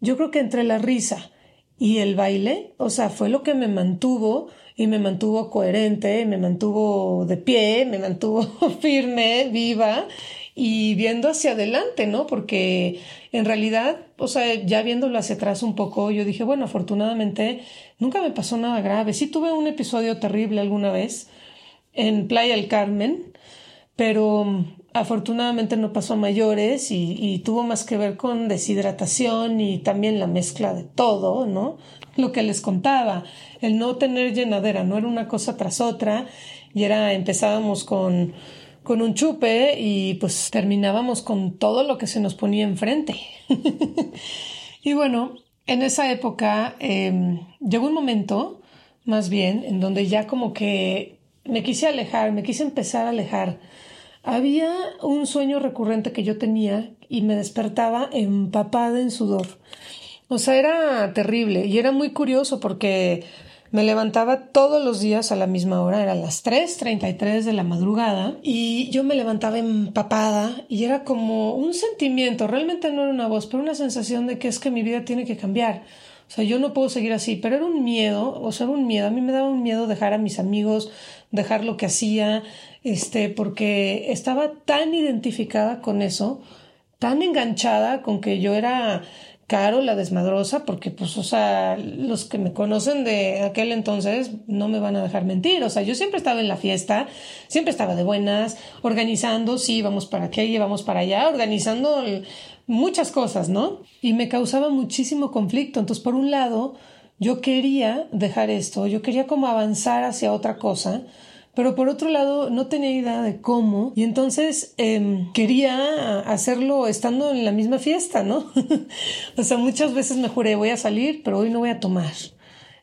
yo creo que entre la risa y el baile, o sea, fue lo que me mantuvo y me mantuvo coherente, me mantuvo de pie, me mantuvo firme, viva y viendo hacia adelante, ¿no? Porque en realidad, o sea, ya viéndolo hacia atrás un poco, yo dije, bueno, afortunadamente nunca me pasó nada grave. Sí tuve un episodio terrible alguna vez en Playa del Carmen, pero mm, afortunadamente no pasó a mayores y, y, tuvo más que ver con deshidratación y también la mezcla de todo, ¿no? Lo que les contaba, el no tener llenadera, no era una cosa tras otra y era, empezábamos con con un chupe y pues terminábamos con todo lo que se nos ponía enfrente. y bueno, en esa época em, llegó un momento, más bien, en donde ya como que me quise alejar, me quise empezar a alejar. Había un sueño recurrente que yo tenía y me despertaba empapada en sudor. O sea, era terrible y era muy curioso porque Me levantaba todos los días a la misma hora, eran las 3.33 de la madrugada y yo me levantaba empapada y era como un sentimiento, realmente no era una voz, pero una sensación de que es que mi vida tiene que cambiar. O sea, yo no puedo seguir así, pero era un miedo, o sea, era un miedo. A mí me daba un miedo dejar a mis amigos, dejar lo que hacía, este, porque estaba tan identificada con eso, tan enganchada con que yo era Caro, la desmadrosa, porque pues, o sea, los que me conocen de aquel entonces no me van a dejar mentir. O sea, yo siempre estaba en la fiesta, siempre estaba de buenas, organizando, sí, vamos para aquí, vamos para allá, organizando muchas cosas, ¿no? Y me causaba muchísimo conflicto. Entonces, por un lado, yo quería dejar esto, yo quería como avanzar hacia otra cosa, pero por otro lado no tenía idea de cómo y entonces em, quería hacerlo estando en la misma fiesta, ¿no? o sea, muchas veces me juré voy a salir, pero hoy no voy a tomar,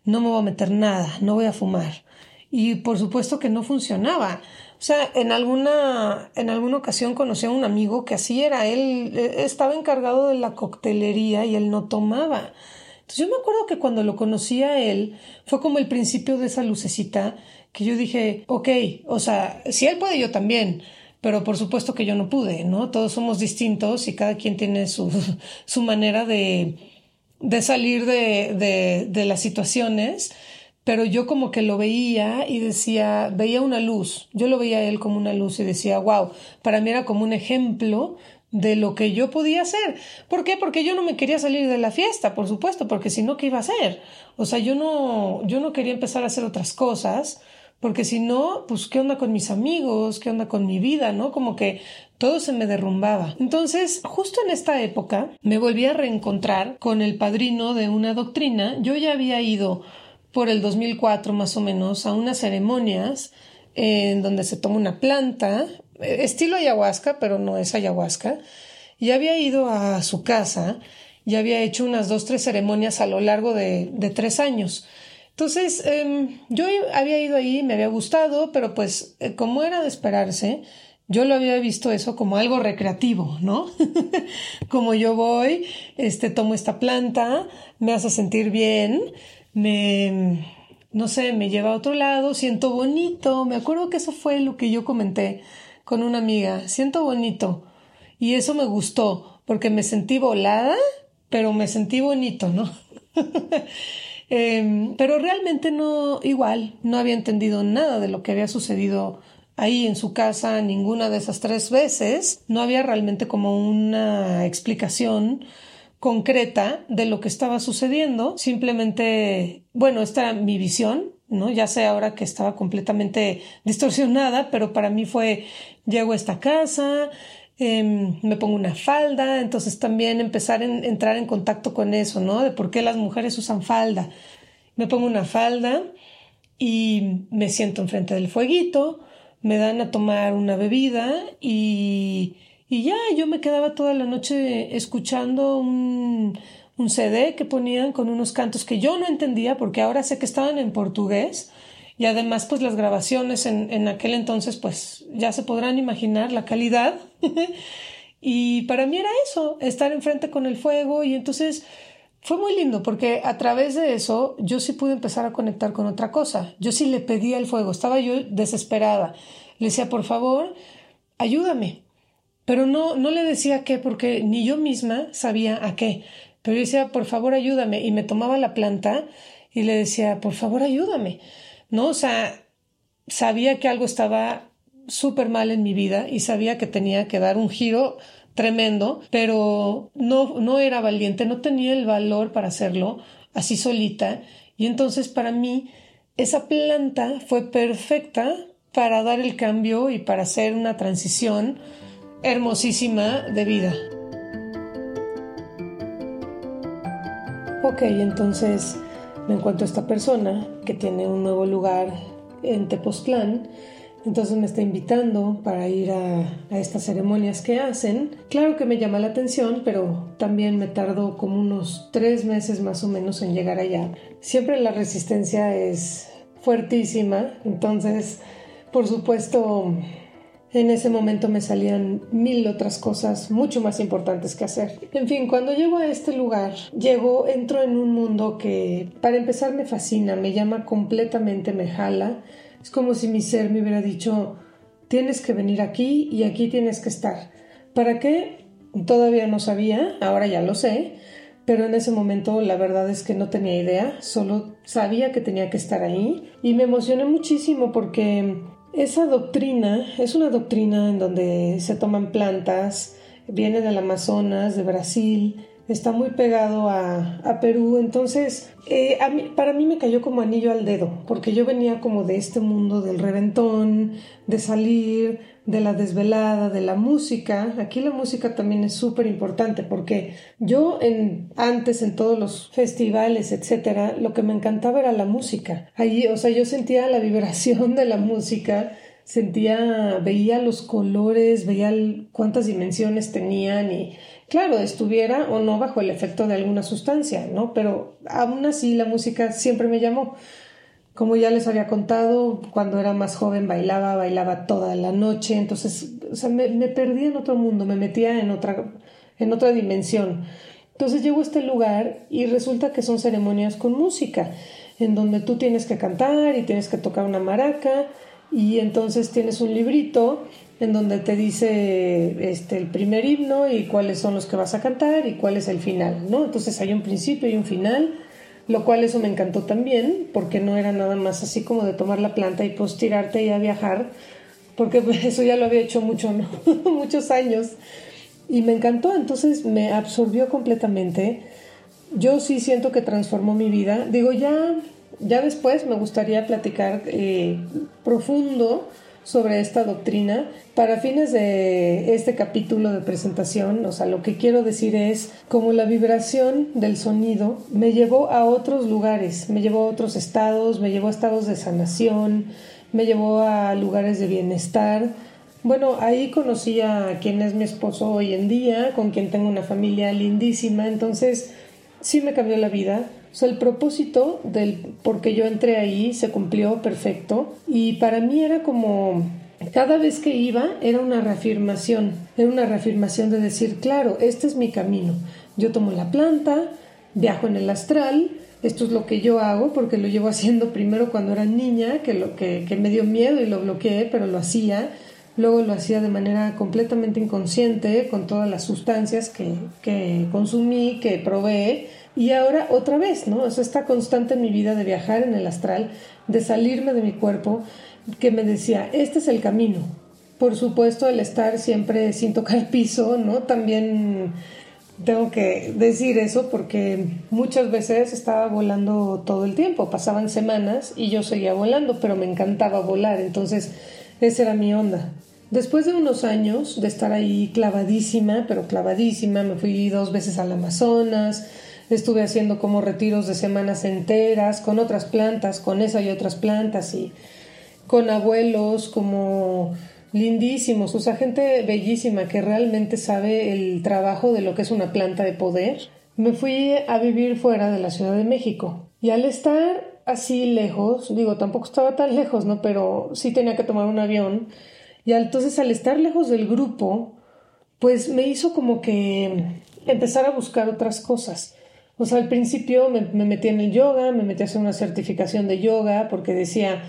no me voy a meter nada, no voy a fumar. Y por supuesto que no funcionaba. O sea, en alguna, en alguna ocasión conocí a un amigo que así era, él eh, estaba encargado de la coctelería y él no tomaba. Entonces yo me acuerdo que cuando lo conocí a él fue como el principio de esa lucecita que yo dije, ok, o sea, si él puede, yo también. Pero por supuesto que yo no pude, ¿no? Todos somos distintos y cada quien tiene su, su manera de, de salir de, de, de las situaciones pero yo como que lo veía y decía, veía una luz, yo lo veía a él como una luz y decía, wow, para mí era como un ejemplo de lo que yo podía hacer. ¿Por qué? Porque yo no me quería salir de la fiesta, por supuesto, porque si no, ¿qué iba a hacer? O sea, yo no, yo no quería empezar a hacer otras cosas porque si no, pues qué onda con mis amigos, qué onda con mi vida, ¿no? Como que todo se me derrumbaba. Entonces, justo en esta época, me volví a reencontrar con el padrino de una doctrina. Yo ya había ido por el 2004 más o menos a unas ceremonias en donde se toma una planta, estilo ayahuasca, pero no es ayahuasca, y había ido a su casa y había hecho unas dos, tres ceremonias a lo largo de, de tres años. Entonces, em, yo había ido ahí, me había gustado, pero pues eh, como era de esperarse, yo lo había visto eso como algo recreativo, ¿no? como yo voy, este, tomo esta planta, me hace sentir bien, me, no sé, me lleva a otro lado, siento bonito, me acuerdo que eso fue lo que yo comenté con una amiga, siento bonito, y eso me gustó, porque me sentí volada, pero me sentí bonito, ¿no? Em, pero realmente no, igual, no había entendido nada de lo que había sucedido ahí en su casa ninguna de esas tres veces. No había realmente como una explicación concreta de lo que estaba sucediendo. Simplemente, bueno, esta era mi visión, ¿no? Ya sé ahora que estaba completamente distorsionada, pero para mí fue, llego a esta casa, Em, me pongo una falda, entonces también empezar a entrar en contacto con eso, ¿no? De por qué las mujeres usan falda. Me pongo una falda y me siento enfrente del fueguito, me dan a tomar una bebida y, y ya yo me quedaba toda la noche escuchando un, un CD que ponían con unos cantos que yo no entendía porque ahora sé que estaban en portugués y además pues las grabaciones en, en aquel entonces pues ya se podrán imaginar la calidad y para mí era eso, estar enfrente con el fuego y entonces fue muy lindo porque a través de eso yo sí pude empezar a conectar con otra cosa. Yo sí le pedía el fuego, estaba yo desesperada. Le decía, por favor, ayúdame. Pero no, no le decía qué porque ni yo misma sabía a qué. Pero yo decía, por favor, ayúdame. Y me tomaba la planta y le decía, por favor, ayúdame. ¿No? O sea, sabía que algo estaba súper mal en mi vida y sabía que tenía que dar un giro tremendo, pero no, no era valiente, no tenía el valor para hacerlo así solita. Y entonces para mí esa planta fue perfecta para dar el cambio y para hacer una transición hermosísima de vida. Ok, entonces me encuentro esta persona que tiene un nuevo lugar en Tepoztlán. Entonces me está invitando para ir a, a, estas ceremonias que hacen. Claro que me llama la atención, pero también me tardó como unos tres meses más o menos en llegar allá. Siempre la resistencia es fuertísima, entonces por supuesto en ese momento me salían mil otras cosas mucho más importantes que hacer. En fin, cuando llego a este lugar, llego, entro en un mundo que para empezar me fascina, me llama completamente, me jala. Es como si mi ser me hubiera dicho, tienes que venir aquí y aquí tienes que estar. ¿Para qué? Todavía no sabía, ahora ya lo sé, pero en ese momento la verdad es que no tenía idea, solo sabía que tenía que estar ahí y me emocioné muchísimo porque esa doctrina es una doctrina en donde se toman plantas, viene del Amazonas, de Brasil, está muy pegado a, Perú, entonces eh, para mí me cayó como anillo al dedo, porque yo venía como de este mundo del reventón, de salir, de la desvelada, de la música. Aquí la música también es súper importante porque yo en, antes en todos los festivales, etcétera, lo que me encantaba era la música. Allí, o sea, yo sentía la vibración de la música, sentía, veía los colores, veía cuántas dimensiones tenían y claro, estuviera o no bajo el efecto de alguna sustancia, ¿no? Pero aún así la música siempre me llamó. Como ya les había contado, cuando era más joven bailaba, bailaba toda la noche, entonces o me, me perdí en otro mundo, me metía en otra, en otra dimensión. Entonces llego a este lugar y resulta que son ceremonias con música, en donde tú tienes que cantar y tienes que tocar una maraca y entonces tienes un librito en donde te dice este el primer himno y cuáles son los que vas a cantar y cuál es el final, ¿no? Entonces hay un principio y un final lo cual eso me encantó también, porque no era nada más así como de tomar la planta y pues tirarte y a viajar, porque pues, eso ya lo había hecho mucho, muchos años. Y me encantó, entonces me absorbió completamente. Yo sí siento que transformó mi vida. Digo, ya, ya después me gustaría platicar eh, profundo sobre esta doctrina. Para fines de este capítulo de presentación, o sea, lo que quiero decir es como la vibración del sonido me llevó a otros lugares, me llevó a otros estados, me llevó a estados de sanación, me llevó a lugares de bienestar. Bueno, ahí conocí a quien es mi esposo hoy en día, con quien tengo una familia lindísima, entonces sí me cambió la vida o sea, el propósito del por qué yo entré ahí se cumplió perfecto y para mí era como cada vez que iba era una reafirmación, era una reafirmación de decir, claro, este es mi camino. Yo tomo la planta, viajo en el astral, esto es lo que yo hago porque lo llevo haciendo primero cuando era niña, que, lo, que, que me dio miedo y lo bloqueé, pero lo hacía. Luego lo hacía de manera completamente inconsciente, con todas las sustancias que, que consumí, que probé y ahora otra vez, ¿no? O sea, esta constante en mi vida de viajar en el astral, de salirme de mi cuerpo, que me decía, este es el camino. Por supuesto, el estar siempre sin tocar el piso, ¿no? También tengo que decir eso porque muchas veces estaba volando todo el tiempo, pasaban semanas y yo seguía volando, pero me encantaba volar, entonces esa era mi onda. Después de unos años de estar ahí clavadísima, pero clavadísima, me fui dos veces al Amazonas, Estuve haciendo como retiros de semanas enteras con otras plantas, con esa y otras plantas y con abuelos como lindísimos, o sea, gente bellísima que realmente sabe el trabajo de lo que es una planta de poder. Me fui a vivir fuera de la Ciudad de México y al estar así lejos, digo, tampoco estaba tan lejos, ¿no? Pero sí tenía que tomar un avión y entonces al estar lejos del grupo, pues me hizo como que empezar a buscar otras cosas. O sea, al principio me, metí en el yoga, me metí a hacer una certificación de yoga porque decía,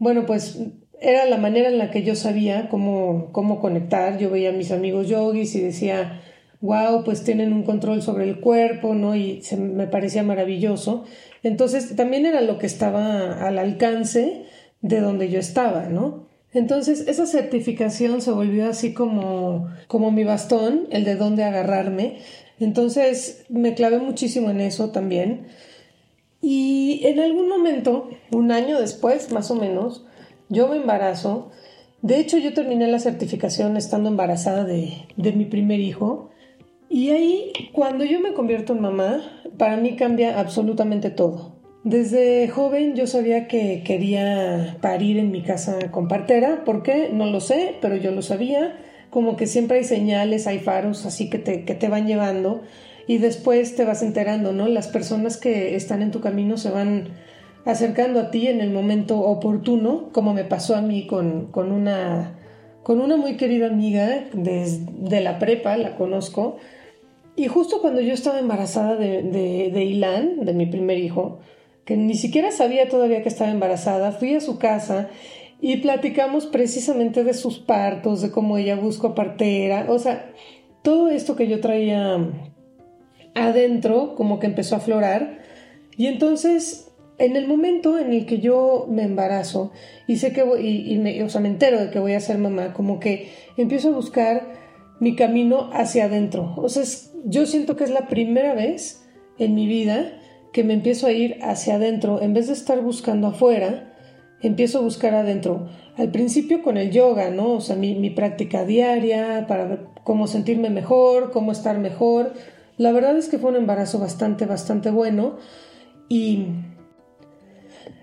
bueno, pues era la manera en la que yo sabía cómo, cómo conectar. Yo veía a mis amigos yogis y decía, wow, pues tienen un control sobre el cuerpo, ¿no? Y se, me parecía maravilloso. Entonces, también era lo que estaba al alcance de donde yo estaba, ¿no? Entonces, esa certificación se volvió así como, como mi bastón, el de dónde agarrarme, entonces me clavé muchísimo en eso también. Y en algún momento, un año después más o menos, yo me embarazo. De hecho, yo terminé la certificación estando embarazada de, de mi primer hijo. Y ahí, cuando yo me convierto en mamá, para mí cambia absolutamente todo. Desde joven yo sabía que quería parir en mi casa con partera. ¿Por qué? No lo sé, pero yo lo sabía como que siempre hay señales, hay faros así que te, que te van llevando y después te vas enterando, ¿no? Las personas que están en tu camino se van acercando a ti en el momento oportuno, como me pasó a mí con, con una con una muy querida amiga desde la prepa, la conozco, y justo cuando yo estaba embarazada de, de, de Ilan, de mi primer hijo, que ni siquiera sabía todavía que estaba embarazada, fui a su casa y platicamos precisamente de sus partos, de cómo ella buscó partera, o sea, todo esto que yo traía adentro como que empezó a aflorar y entonces en el momento en el que yo me embarazo y sé que voy, y, me, o sea, me entero de que voy a ser mamá, como que empiezo a buscar mi camino hacia adentro. O sea, yo siento que es la primera vez en mi vida que me empiezo a ir hacia adentro en vez de estar buscando afuera empiezo a buscar adentro. Al principio con el yoga, ¿no? O sea, mi, práctica diaria para ver cómo sentirme mejor, cómo estar mejor. La verdad es que fue un embarazo bastante, bastante bueno. Y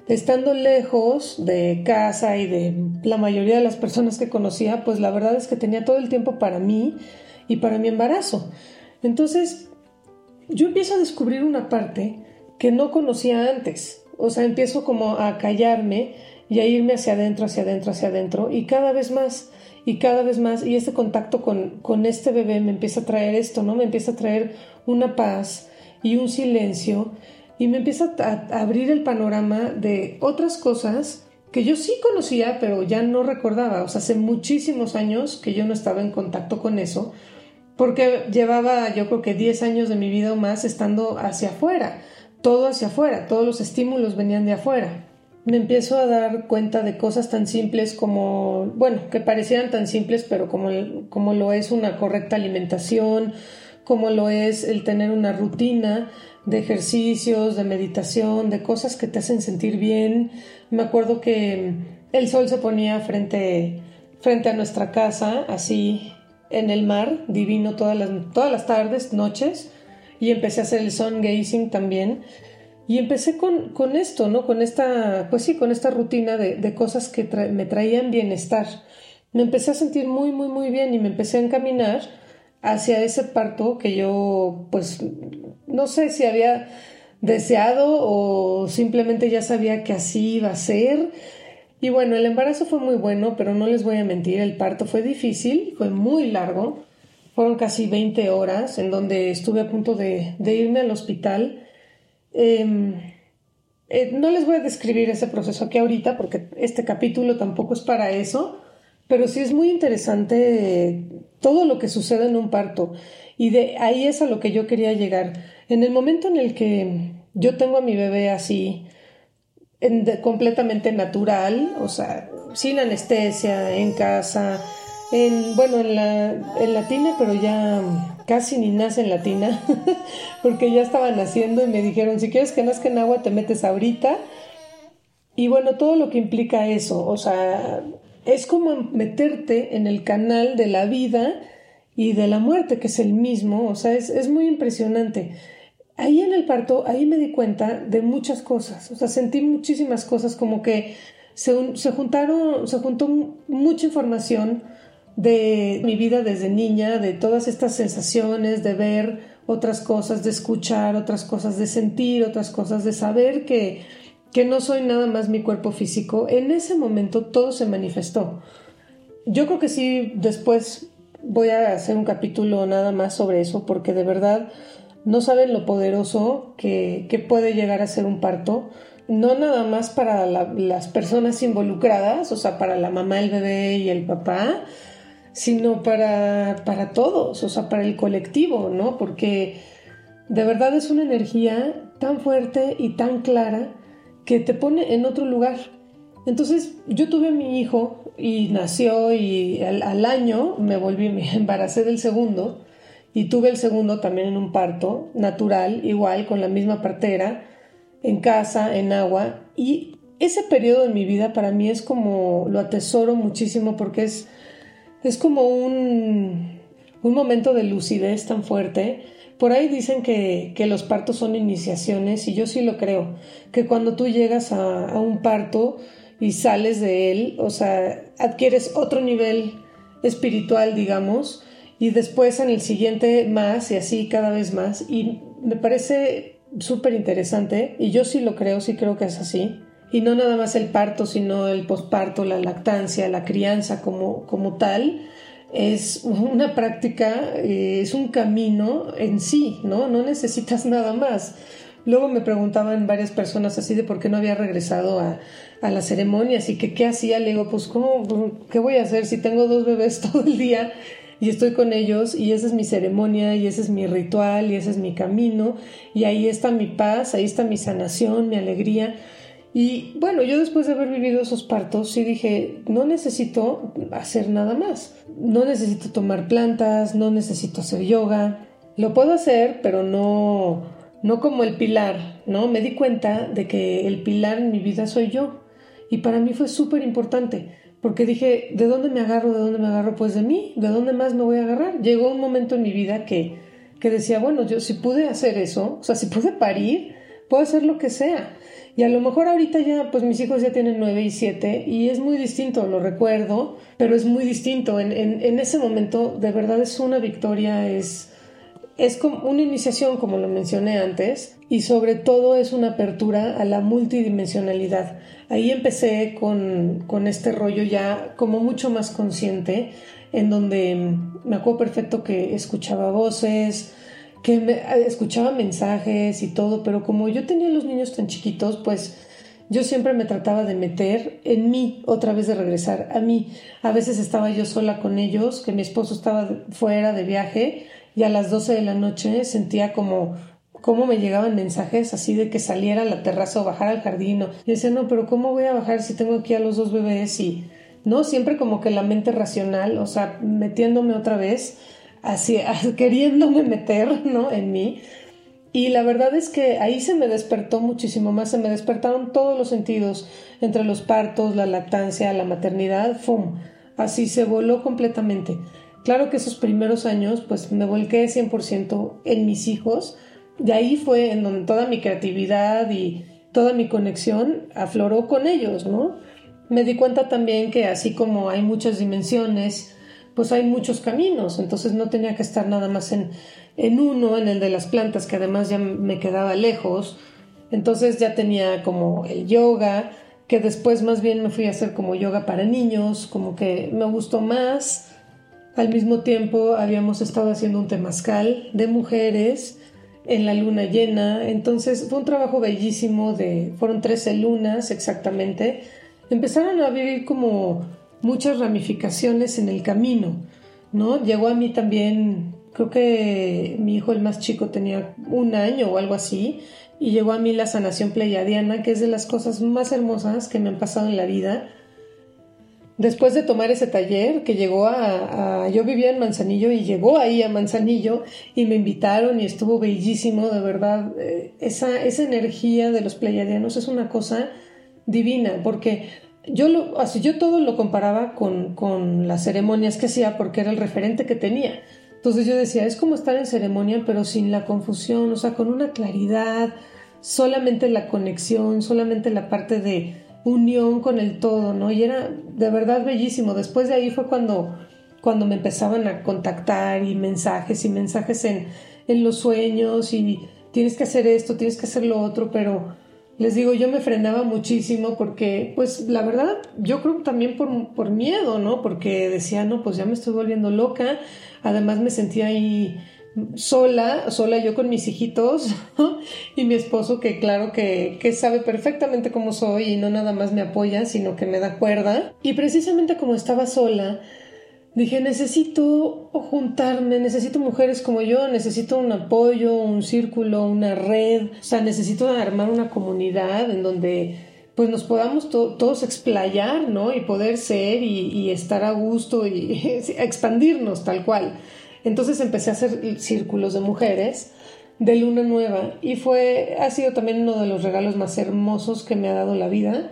estando lejos de casa y de la mayoría de las personas que conocía, pues la verdad es que tenía todo el tiempo para mí y para mi embarazo. Entonces, yo empiezo a descubrir una parte que no conocía antes. O sea, empiezo como a callarme y a irme hacia adentro, hacia adentro, hacia adentro y cada vez más y cada vez más y este contacto con, con este bebé me empieza a traer esto, ¿no? Me empieza a traer una paz y un silencio y me empieza a, abrir el panorama de otras cosas que yo sí conocía, pero ya no recordaba. O sea, hace muchísimos años que yo no estaba en contacto con eso, porque llevaba yo creo que 10 años de mi vida o más estando hacia afuera todo hacia afuera, todos los estímulos venían de afuera. Me empiezo a dar cuenta de cosas tan simples como, bueno, que parecieran tan simples, pero como, como lo es una correcta alimentación, como lo es el tener una rutina de ejercicios, de meditación, de cosas que te hacen sentir bien. Me acuerdo que el sol se ponía frente, frente a nuestra casa, así en el mar, divino todas las, todas las tardes, noches y empecé a hacer el sun gazing también. Y empecé con, con esto, ¿no? Con esta, pues sí, con esta rutina de, de cosas que me traían bienestar. Me empecé a sentir muy, muy, muy bien y me empecé a encaminar hacia ese parto que yo, pues, no sé si había deseado o simplemente ya sabía que así iba a ser. Y bueno, el embarazo fue muy bueno, pero no les voy a mentir, el parto fue difícil, fue muy largo. Fueron casi 20 horas en donde estuve a punto de, irme al hospital. Em, eh, no les voy a describir ese proceso aquí ahorita porque este capítulo tampoco es para eso, pero sí es muy interesante todo lo que sucede en un parto. Y de ahí es a lo que yo quería llegar. En el momento en el que yo tengo a mi bebé así, completamente natural, o sea, sin anestesia, en casa, en, bueno, en la, en latina, pero ya casi ni nace en latina, porque ya estaba naciendo y me dijeron, si quieres que nazca en agua, te metes ahorita. Y bueno, todo lo que implica eso, o sea, es como meterte en el canal de la vida y de la muerte, que es el mismo, o sea, es, es muy impresionante. Ahí en el parto, ahí me di cuenta de muchas cosas, o sea, sentí muchísimas cosas, como que se, se juntaron, se juntó mucha información, de mi vida desde niña, de todas estas sensaciones, de ver otras cosas, de escuchar otras cosas, de sentir otras cosas, de saber que, que no soy nada más mi cuerpo físico, en ese momento todo se manifestó. Yo creo que sí, después voy a hacer un capítulo nada más sobre eso, porque de verdad no saben lo poderoso que, que puede llegar a ser un parto, no nada más para las personas involucradas, o sea, para la mamá, el bebé y el papá, sino para, para todos, o sea, para el colectivo, ¿no? Porque de verdad es una energía tan fuerte y tan clara que te pone en otro lugar. Entonces yo tuve a mi hijo y nació y al, año me volví, me embaracé del segundo y tuve el segundo también en un parto natural, igual con la misma partera, en casa, en agua. Y ese periodo de mi vida para mí es como lo atesoro muchísimo porque es es como un, un momento de lucidez tan fuerte. Por ahí dicen que, que, los partos son iniciaciones y yo sí lo creo, que cuando tú llegas a, a un parto y sales de él, o sea, adquieres otro nivel espiritual, digamos, y después en el siguiente más y así cada vez más. Y me parece súper interesante y yo sí lo creo, sí creo que es así. Y no nada más el parto, sino el posparto, la lactancia, la crianza como, como tal, es una práctica, eh, es un camino en sí, ¿no? No necesitas nada más. Luego me preguntaban varias personas así de por qué no había regresado a, a la ceremonia, así que qué hacía. Le digo, pues, ¿cómo, ¿qué voy a hacer si tengo dos bebés todo el día y estoy con ellos y esa es mi ceremonia y ese es mi ritual y ese es mi camino y ahí está mi paz, ahí está mi sanación, mi alegría. Y bueno, yo después de haber vivido esos partos, sí dije, no necesito hacer nada más. No necesito tomar plantas, no necesito hacer yoga. Lo puedo hacer, pero no no como el pilar, ¿no? Me di cuenta de que el pilar en mi vida soy yo. Y para mí fue súper importante, porque dije, ¿de dónde me agarro? ¿De dónde me agarro? Pues de mí, ¿de dónde más me voy a agarrar? Llegó un momento en mi vida que, que decía, bueno, yo si pude hacer eso, o sea, si pude parir, puedo hacer lo que sea. Y a lo mejor ahorita ya, pues mis hijos ya tienen nueve y siete y es muy distinto, lo recuerdo, pero es muy distinto. En, en, ese momento, de verdad es una victoria, es es como una iniciación, como lo mencioné antes, y sobre todo es una apertura a la multidimensionalidad. Ahí empecé con, con este rollo ya como mucho más consciente, en donde me acuerdo perfecto que escuchaba voces, que me, escuchaba mensajes y todo, pero como yo tenía los niños tan chiquitos, pues yo siempre me trataba de meter en mí, otra vez de regresar a mí. A veces estaba yo sola con ellos, que mi esposo estaba fuera de viaje y a las 12 de la noche sentía como cómo me llegaban mensajes así de que saliera a la terraza o bajara al jardín. Y decía, no, pero ¿cómo voy a bajar si tengo aquí a los dos bebés? Y no, siempre como que la mente racional, o sea, metiéndome otra vez, así, queriéndome meter, ¿no? En mí. Y la verdad es que ahí se me despertó muchísimo más, se me despertaron todos los sentidos, entre los partos, la lactancia, la maternidad, ¡fum! Así se voló completamente. Claro que esos primeros años pues me volqué 100% en mis hijos. De ahí fue en donde toda mi creatividad y toda mi conexión afloró con ellos, ¿no? Me di cuenta también que así como hay muchas dimensiones, pues hay muchos caminos, entonces no tenía que estar nada más en, en uno, en el de las plantas, que además ya me quedaba lejos. Entonces ya tenía como el yoga, que después más bien me fui a hacer como yoga para niños, como que me gustó más al mismo tiempo habíamos estado haciendo un temazcal de mujeres en la luna llena, entonces fue un trabajo bellísimo de fueron 13 lunas exactamente. Empezaron a vivir como muchas ramificaciones en el camino, ¿no? Llegó a mí también, creo que mi hijo el más chico tenía un año o algo así, y llegó a mí la sanación pleiadiana, que es de las cosas más hermosas que me han pasado en la vida después de tomar ese taller que llegó a, yo vivía en Manzanillo y llegó ahí a Manzanillo y me invitaron y estuvo bellísimo, de verdad, eh, esa, esa energía de los pleiadianos es una cosa divina, porque yo, lo, así, yo todo lo comparaba con, con las ceremonias que hacía porque era el referente que tenía. Entonces yo decía, es como estar en ceremonia pero sin la confusión, o sea, con una claridad, solamente la conexión, solamente la parte de unión con el todo, ¿no? Y era de verdad bellísimo. Después de ahí fue cuando, cuando me empezaban a contactar y mensajes y mensajes en, en los sueños y tienes que hacer esto, tienes que hacer lo otro, pero les digo, yo me frenaba muchísimo porque, pues la verdad, yo creo también por, por miedo, ¿no? Porque decía, no, pues ya me estoy volviendo loca. Además me sentía ahí sola, sola yo con mis hijitos y mi esposo que claro que, que, sabe perfectamente cómo soy y no nada más me apoya, sino que me da cuerda. Y precisamente como estaba sola, dije, necesito juntarme, necesito mujeres como yo, necesito un apoyo, un círculo, una red, o sea, necesito armar una comunidad en donde pues nos podamos todos explayar, ¿no? Y poder ser y, estar a gusto y expandirnos tal cual. Entonces empecé a hacer círculos de mujeres de luna nueva y fue ha sido también uno de los regalos más hermosos que me ha dado la vida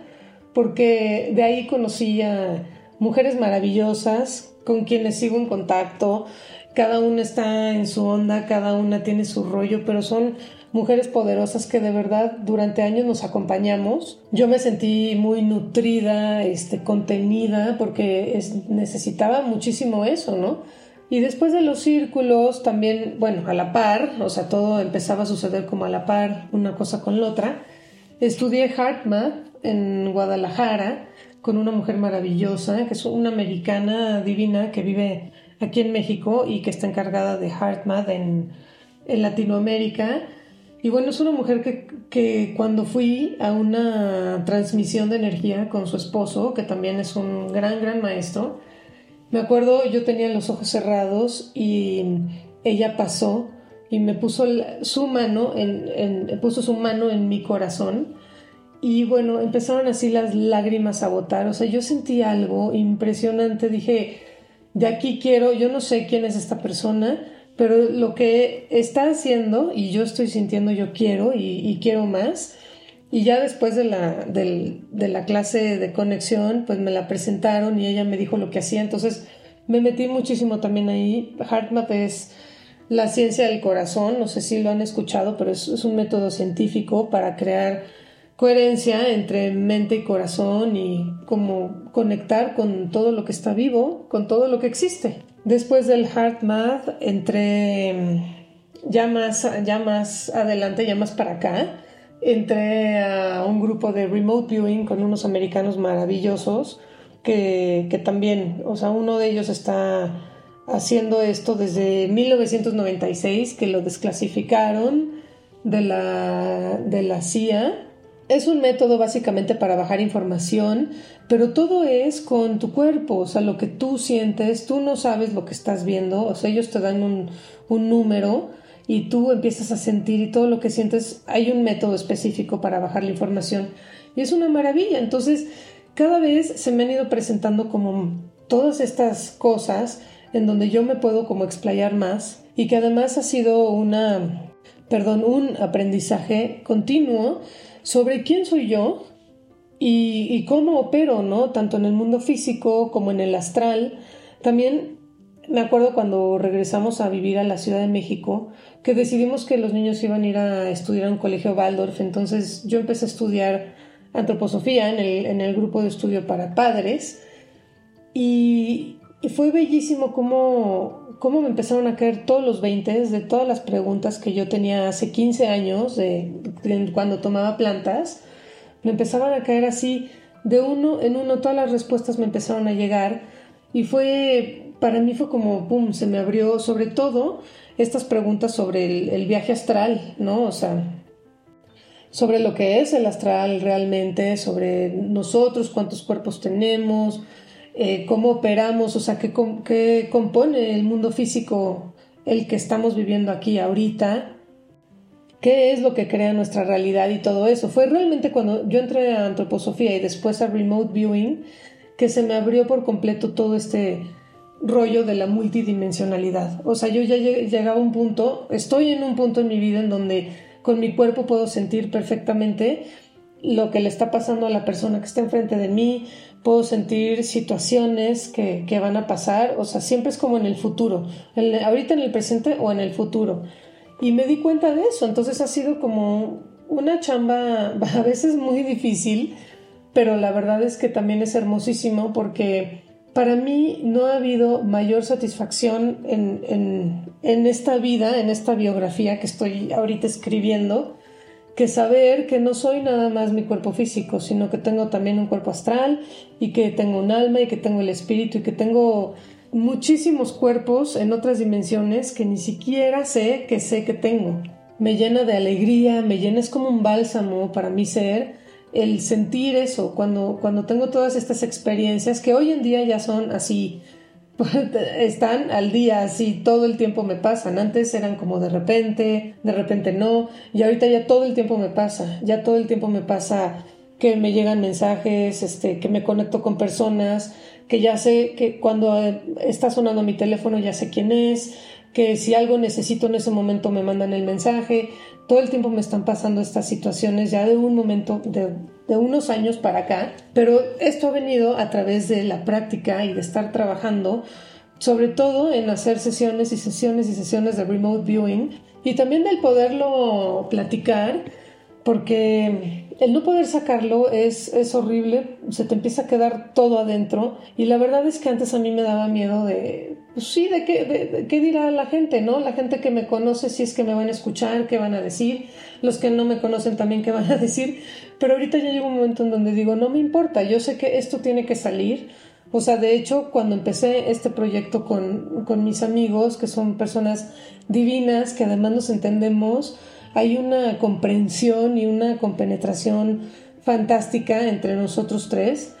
porque de ahí conocí a mujeres maravillosas con quienes sigo en contacto. Cada una está en su onda cada una tiene su rollo pero son mujeres poderosas que de verdad durante años nos acompañamos. Yo me sentí muy nutrida este contenida porque necesitaba muchísimo eso no y después de los círculos, también, bueno, a la par, o sea, todo empezaba a suceder como a la par, una cosa con la otra. estudié HeartMath en Guadalajara con una mujer maravillosa, que es una americana divina que vive aquí en México y que está encargada de HeartMath en, en Latinoamérica. Y bueno, es una mujer que, que, cuando fui a una transmisión de energía con su esposo, que también es un gran, gran maestro, me acuerdo yo tenía los ojos cerrados y ella pasó y me puso su mano en, puso su mano en mi corazón y bueno empezaron así las lágrimas a botar. O sea yo sentí algo impresionante. Dije de aquí quiero yo no sé quién es esta persona pero lo que está haciendo y yo estoy sintiendo yo quiero y, quiero más y ya después de la, de la clase de conexión pues me la presentaron y ella me dijo lo que hacía. Entonces me metí muchísimo también ahí. HeartMath es la ciencia del corazón, no sé si lo han escuchado, pero es, un método científico para crear coherencia entre mente y corazón y como conectar con todo lo que está vivo, con todo lo que existe. Después del Heart Math entré mm, ya más, ya más adelante, ya más para acá, entré a un grupo de remote viewing con unos americanos maravillosos que, que también, o sea, uno de ellos está haciendo esto desde 1996, que lo desclasificaron de la, de la CIA. Es un método básicamente para bajar información, pero todo es con tu cuerpo, o sea, lo que tú sientes, tú no sabes lo que estás viendo, o sea, ellos te dan un, número y tú empiezas a sentir y todo lo que sientes, hay un método específico para bajar la información y es una maravilla. Entonces, cada vez se me han ido presentando como todas estas cosas en donde yo me puedo como explayar más y que además ha sido una, perdón, un aprendizaje continuo sobre quién soy yo y, cómo opero, ¿no? Tanto en el mundo físico como en el astral. También me acuerdo cuando regresamos a vivir a la Ciudad de México, que decidimos que los niños iban a ir a estudiar a un colegio Waldorf, entonces yo empecé a estudiar antroposofía en el, en el grupo de estudio para padres y, y fue bellísimo cómo, cómo me empezaron a caer todos los 20 de todas las preguntas que yo tenía hace 15 años, de, cuando tomaba plantas. Me empezaban a caer así de uno en uno, todas las respuestas me empezaron a llegar. Y fue, para mí fue como, pum, se me abrió sobre todo estas preguntas sobre el, el viaje astral, ¿no? O sea, sobre lo que es el astral realmente, sobre nosotros, cuántos cuerpos tenemos, eh, cómo operamos, o sea, qué, qué compone el mundo físico, el que estamos viviendo aquí ahorita, qué es lo que crea nuestra realidad y todo eso. Fue realmente cuando yo entré a antroposofía y después a remote viewing que se me abrió por completo todo este rollo de la multidimensionalidad. O sea, yo ya llegaba a un punto, estoy en un punto en mi vida en donde con mi cuerpo puedo sentir perfectamente lo que le está pasando a la persona que está enfrente de mí, puedo sentir situaciones que, que van a pasar, o sea, siempre es como en el futuro, ahorita en el presente o en el futuro. Y me di cuenta de eso, entonces ha sido como una chamba a veces muy difícil, pero la verdad es que también es hermosísimo porque para mí no ha habido mayor satisfacción en, en, en esta vida, en esta biografía que estoy ahorita escribiendo, que saber que no soy nada más mi cuerpo físico, sino que tengo también un cuerpo astral y que tengo un alma y que tengo el espíritu y que tengo muchísimos cuerpos en otras dimensiones que ni siquiera sé que sé que tengo. Me llena de alegría, me llena, es como un bálsamo para mi ser el sentir eso cuando, cuando tengo todas estas experiencias que hoy en día ya son así están al día, así todo el tiempo me pasan. Antes eran como de repente, de repente no, y ahorita ya todo el tiempo me pasa, ya todo el tiempo me pasa que me llegan mensajes, este, que me conecto con personas, que ya sé que cuando está sonando mi teléfono ya sé quién es, que si algo necesito en ese momento me mandan el mensaje. Todo el tiempo me están pasando estas situaciones ya de un momento, de, unos años para acá, pero esto ha venido a través de la práctica y de estar trabajando, sobre todo en hacer sesiones y sesiones y sesiones de remote viewing y también del poderlo platicar, porque el no poder sacarlo es, es horrible, se te empieza a quedar todo adentro y la verdad es que antes a mí me daba miedo de, pues sí, de qué, qué dirá la gente, ¿no? La gente que me conoce, si es que me van a escuchar, qué van a decir, los que no me conocen también qué van a decir, pero ahorita ya llega un momento en donde digo, no me importa, yo sé que esto tiene que salir. O sea, de hecho, cuando empecé este proyecto con, con mis amigos, que son personas divinas, que además nos entendemos, hay una comprensión y una compenetración fantástica entre nosotros tres.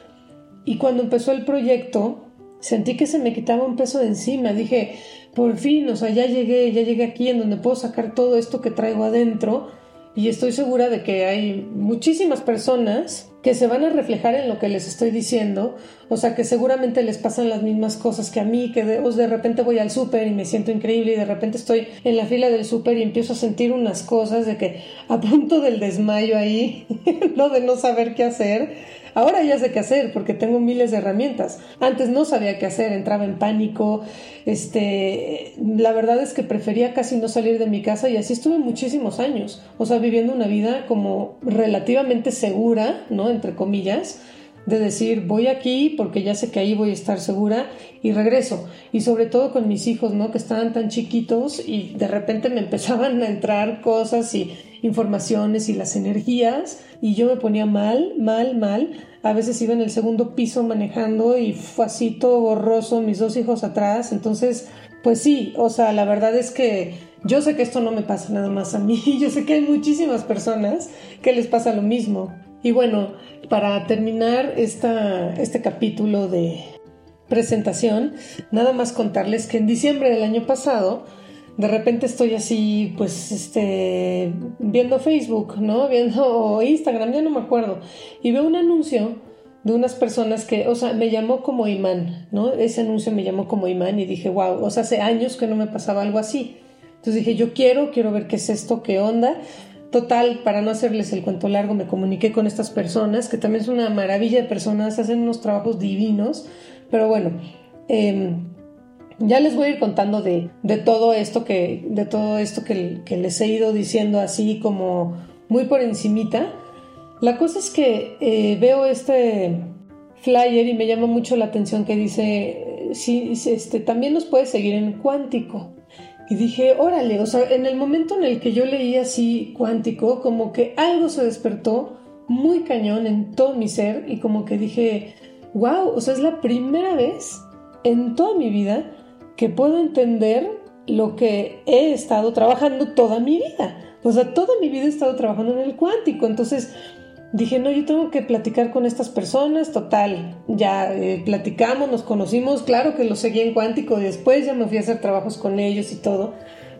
Y cuando empezó el proyecto, sentí que se me quitaba un peso de encima. Dije, por fin, o sea, ya llegué, ya llegué aquí en donde puedo sacar todo esto que traigo adentro. Y estoy segura de que hay muchísimas personas que se van a reflejar en lo que les estoy diciendo, o sea que seguramente les pasan las mismas cosas que a mí, que de, de repente voy al súper y me siento increíble y de repente estoy en la fila del súper y empiezo a sentir unas cosas de que a punto del desmayo ahí, no de no saber qué hacer, Ahora ya sé qué hacer porque tengo miles de herramientas. Antes no sabía qué hacer, entraba en pánico. Este, la verdad es que prefería casi no salir de mi casa y así estuve muchísimos años. O sea, viviendo una vida como relativamente segura, ¿no? Entre comillas de decir voy aquí porque ya sé que ahí voy a estar segura y regreso y sobre todo con mis hijos no que estaban tan chiquitos y de repente me empezaban a entrar cosas y informaciones y las energías y yo me ponía mal, mal, mal. A veces iba en el segundo piso manejando y fue así borroso, mis dos hijos atrás. Entonces, pues sí, o sea, la verdad es que yo sé que esto no me pasa nada más a mí, yo sé que hay muchísimas personas que les pasa lo mismo. Y bueno, para terminar esta, este capítulo de presentación, nada más contarles que en diciembre del año pasado de repente estoy así, pues, este, viendo Facebook, ¿no? Viendo Instagram, ya no me acuerdo. Y veo un anuncio de unas personas que, o sea, me llamó como imán, ¿no? Ese anuncio me llamó como imán y dije, wow, o sea, hace años que no me pasaba algo así. Entonces dije, yo quiero, quiero ver qué es esto, qué onda. Total, para no hacerles el cuento largo, me comuniqué con estas personas, que también son una maravilla de personas, hacen unos trabajos divinos, pero bueno, eh, ya les voy a ir contando de, todo esto que, de todo esto que, les he ido diciendo así como muy por encimita. La cosa es que eh, veo este flyer y me llama mucho la atención que dice, sí, este, también nos puede seguir en cuántico. Y dije, órale, o sea, en el momento en el que yo leí así cuántico, como que algo se despertó muy cañón en todo mi ser y como que dije, wow, o sea, es la primera vez en toda mi vida que puedo entender lo que he estado trabajando toda mi vida. O sea, toda mi vida he estado trabajando en el cuántico. Entonces dije, no, yo tengo que platicar con estas personas. Total, ya eh, platicamos, nos conocimos. Claro que lo seguí en cuántico. Después ya me fui a hacer trabajos con ellos y todo.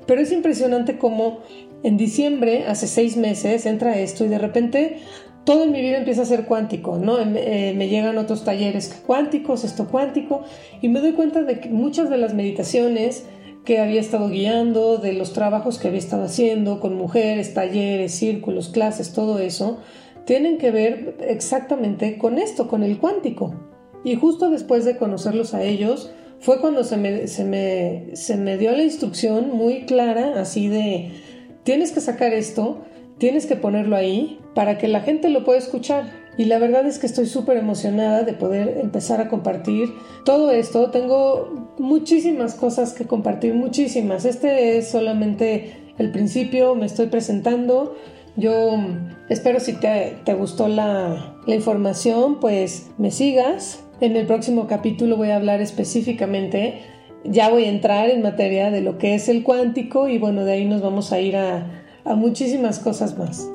Pero es impresionante cómo en diciembre, hace seis meses, entra esto y de repente todo en mi vida empieza a ser cuántico, ¿no? Eh, me llegan otros talleres cuánticos, esto cuántico, y me doy cuenta de que muchas de las meditaciones que había estado guiando, de los trabajos que había estado haciendo con mujeres, talleres, círculos, clases, todo eso, tienen que ver exactamente con esto, con el cuántico. Y justo después de conocerlos a ellos, fue cuando se me, se me, se me dio la instrucción muy clara, así de, tienes que sacar esto, tienes que ponerlo ahí para que la gente lo pueda escuchar. Y la verdad es que estoy súper emocionada de poder empezar a compartir todo esto. Tengo muchísimas cosas que compartir, muchísimas. Este es solamente el principio, me estoy presentando. Yo espero si te, gustó la, la información, pues me sigas. En el próximo capítulo voy a hablar específicamente, ya voy a entrar en materia de lo que es el cuántico y bueno, de ahí nos vamos a ir a a muchísimas cosas más.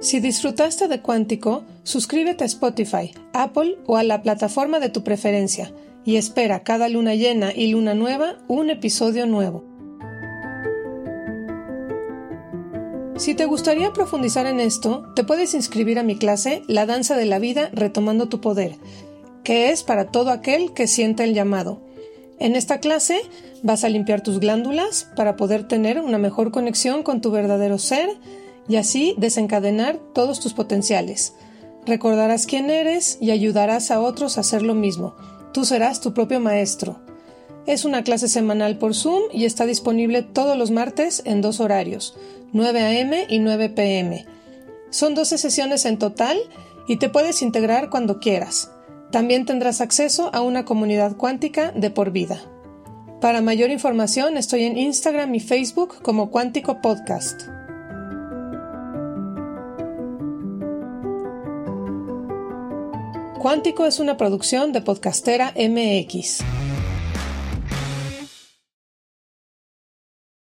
Si disfrutaste de Cuántico, suscríbete a Spotify, Apple o a la plataforma de tu preferencia y espera cada luna llena y luna nueva un episodio nuevo. Si te gustaría profundizar en esto, te puedes inscribir a mi clase La Danza de la Vida Retomando tu Poder, que es para todo aquel que sienta el llamado. En esta clase vas a limpiar tus glándulas para poder tener una mejor conexión con tu verdadero ser y así desencadenar todos tus potenciales. Recordarás quién eres y ayudarás a otros a hacer lo mismo. Tú serás tu propio maestro. Es una clase semanal por Zoom y está disponible todos los martes en dos horarios, 9 a.m. y 9 p.m. Son 12 sesiones en total y te puedes integrar cuando quieras. También tendrás acceso a una comunidad cuántica de por vida. Para mayor información estoy en Instagram y Facebook como Cuántico Podcast. Cuántico es una producción de Podcastera MX.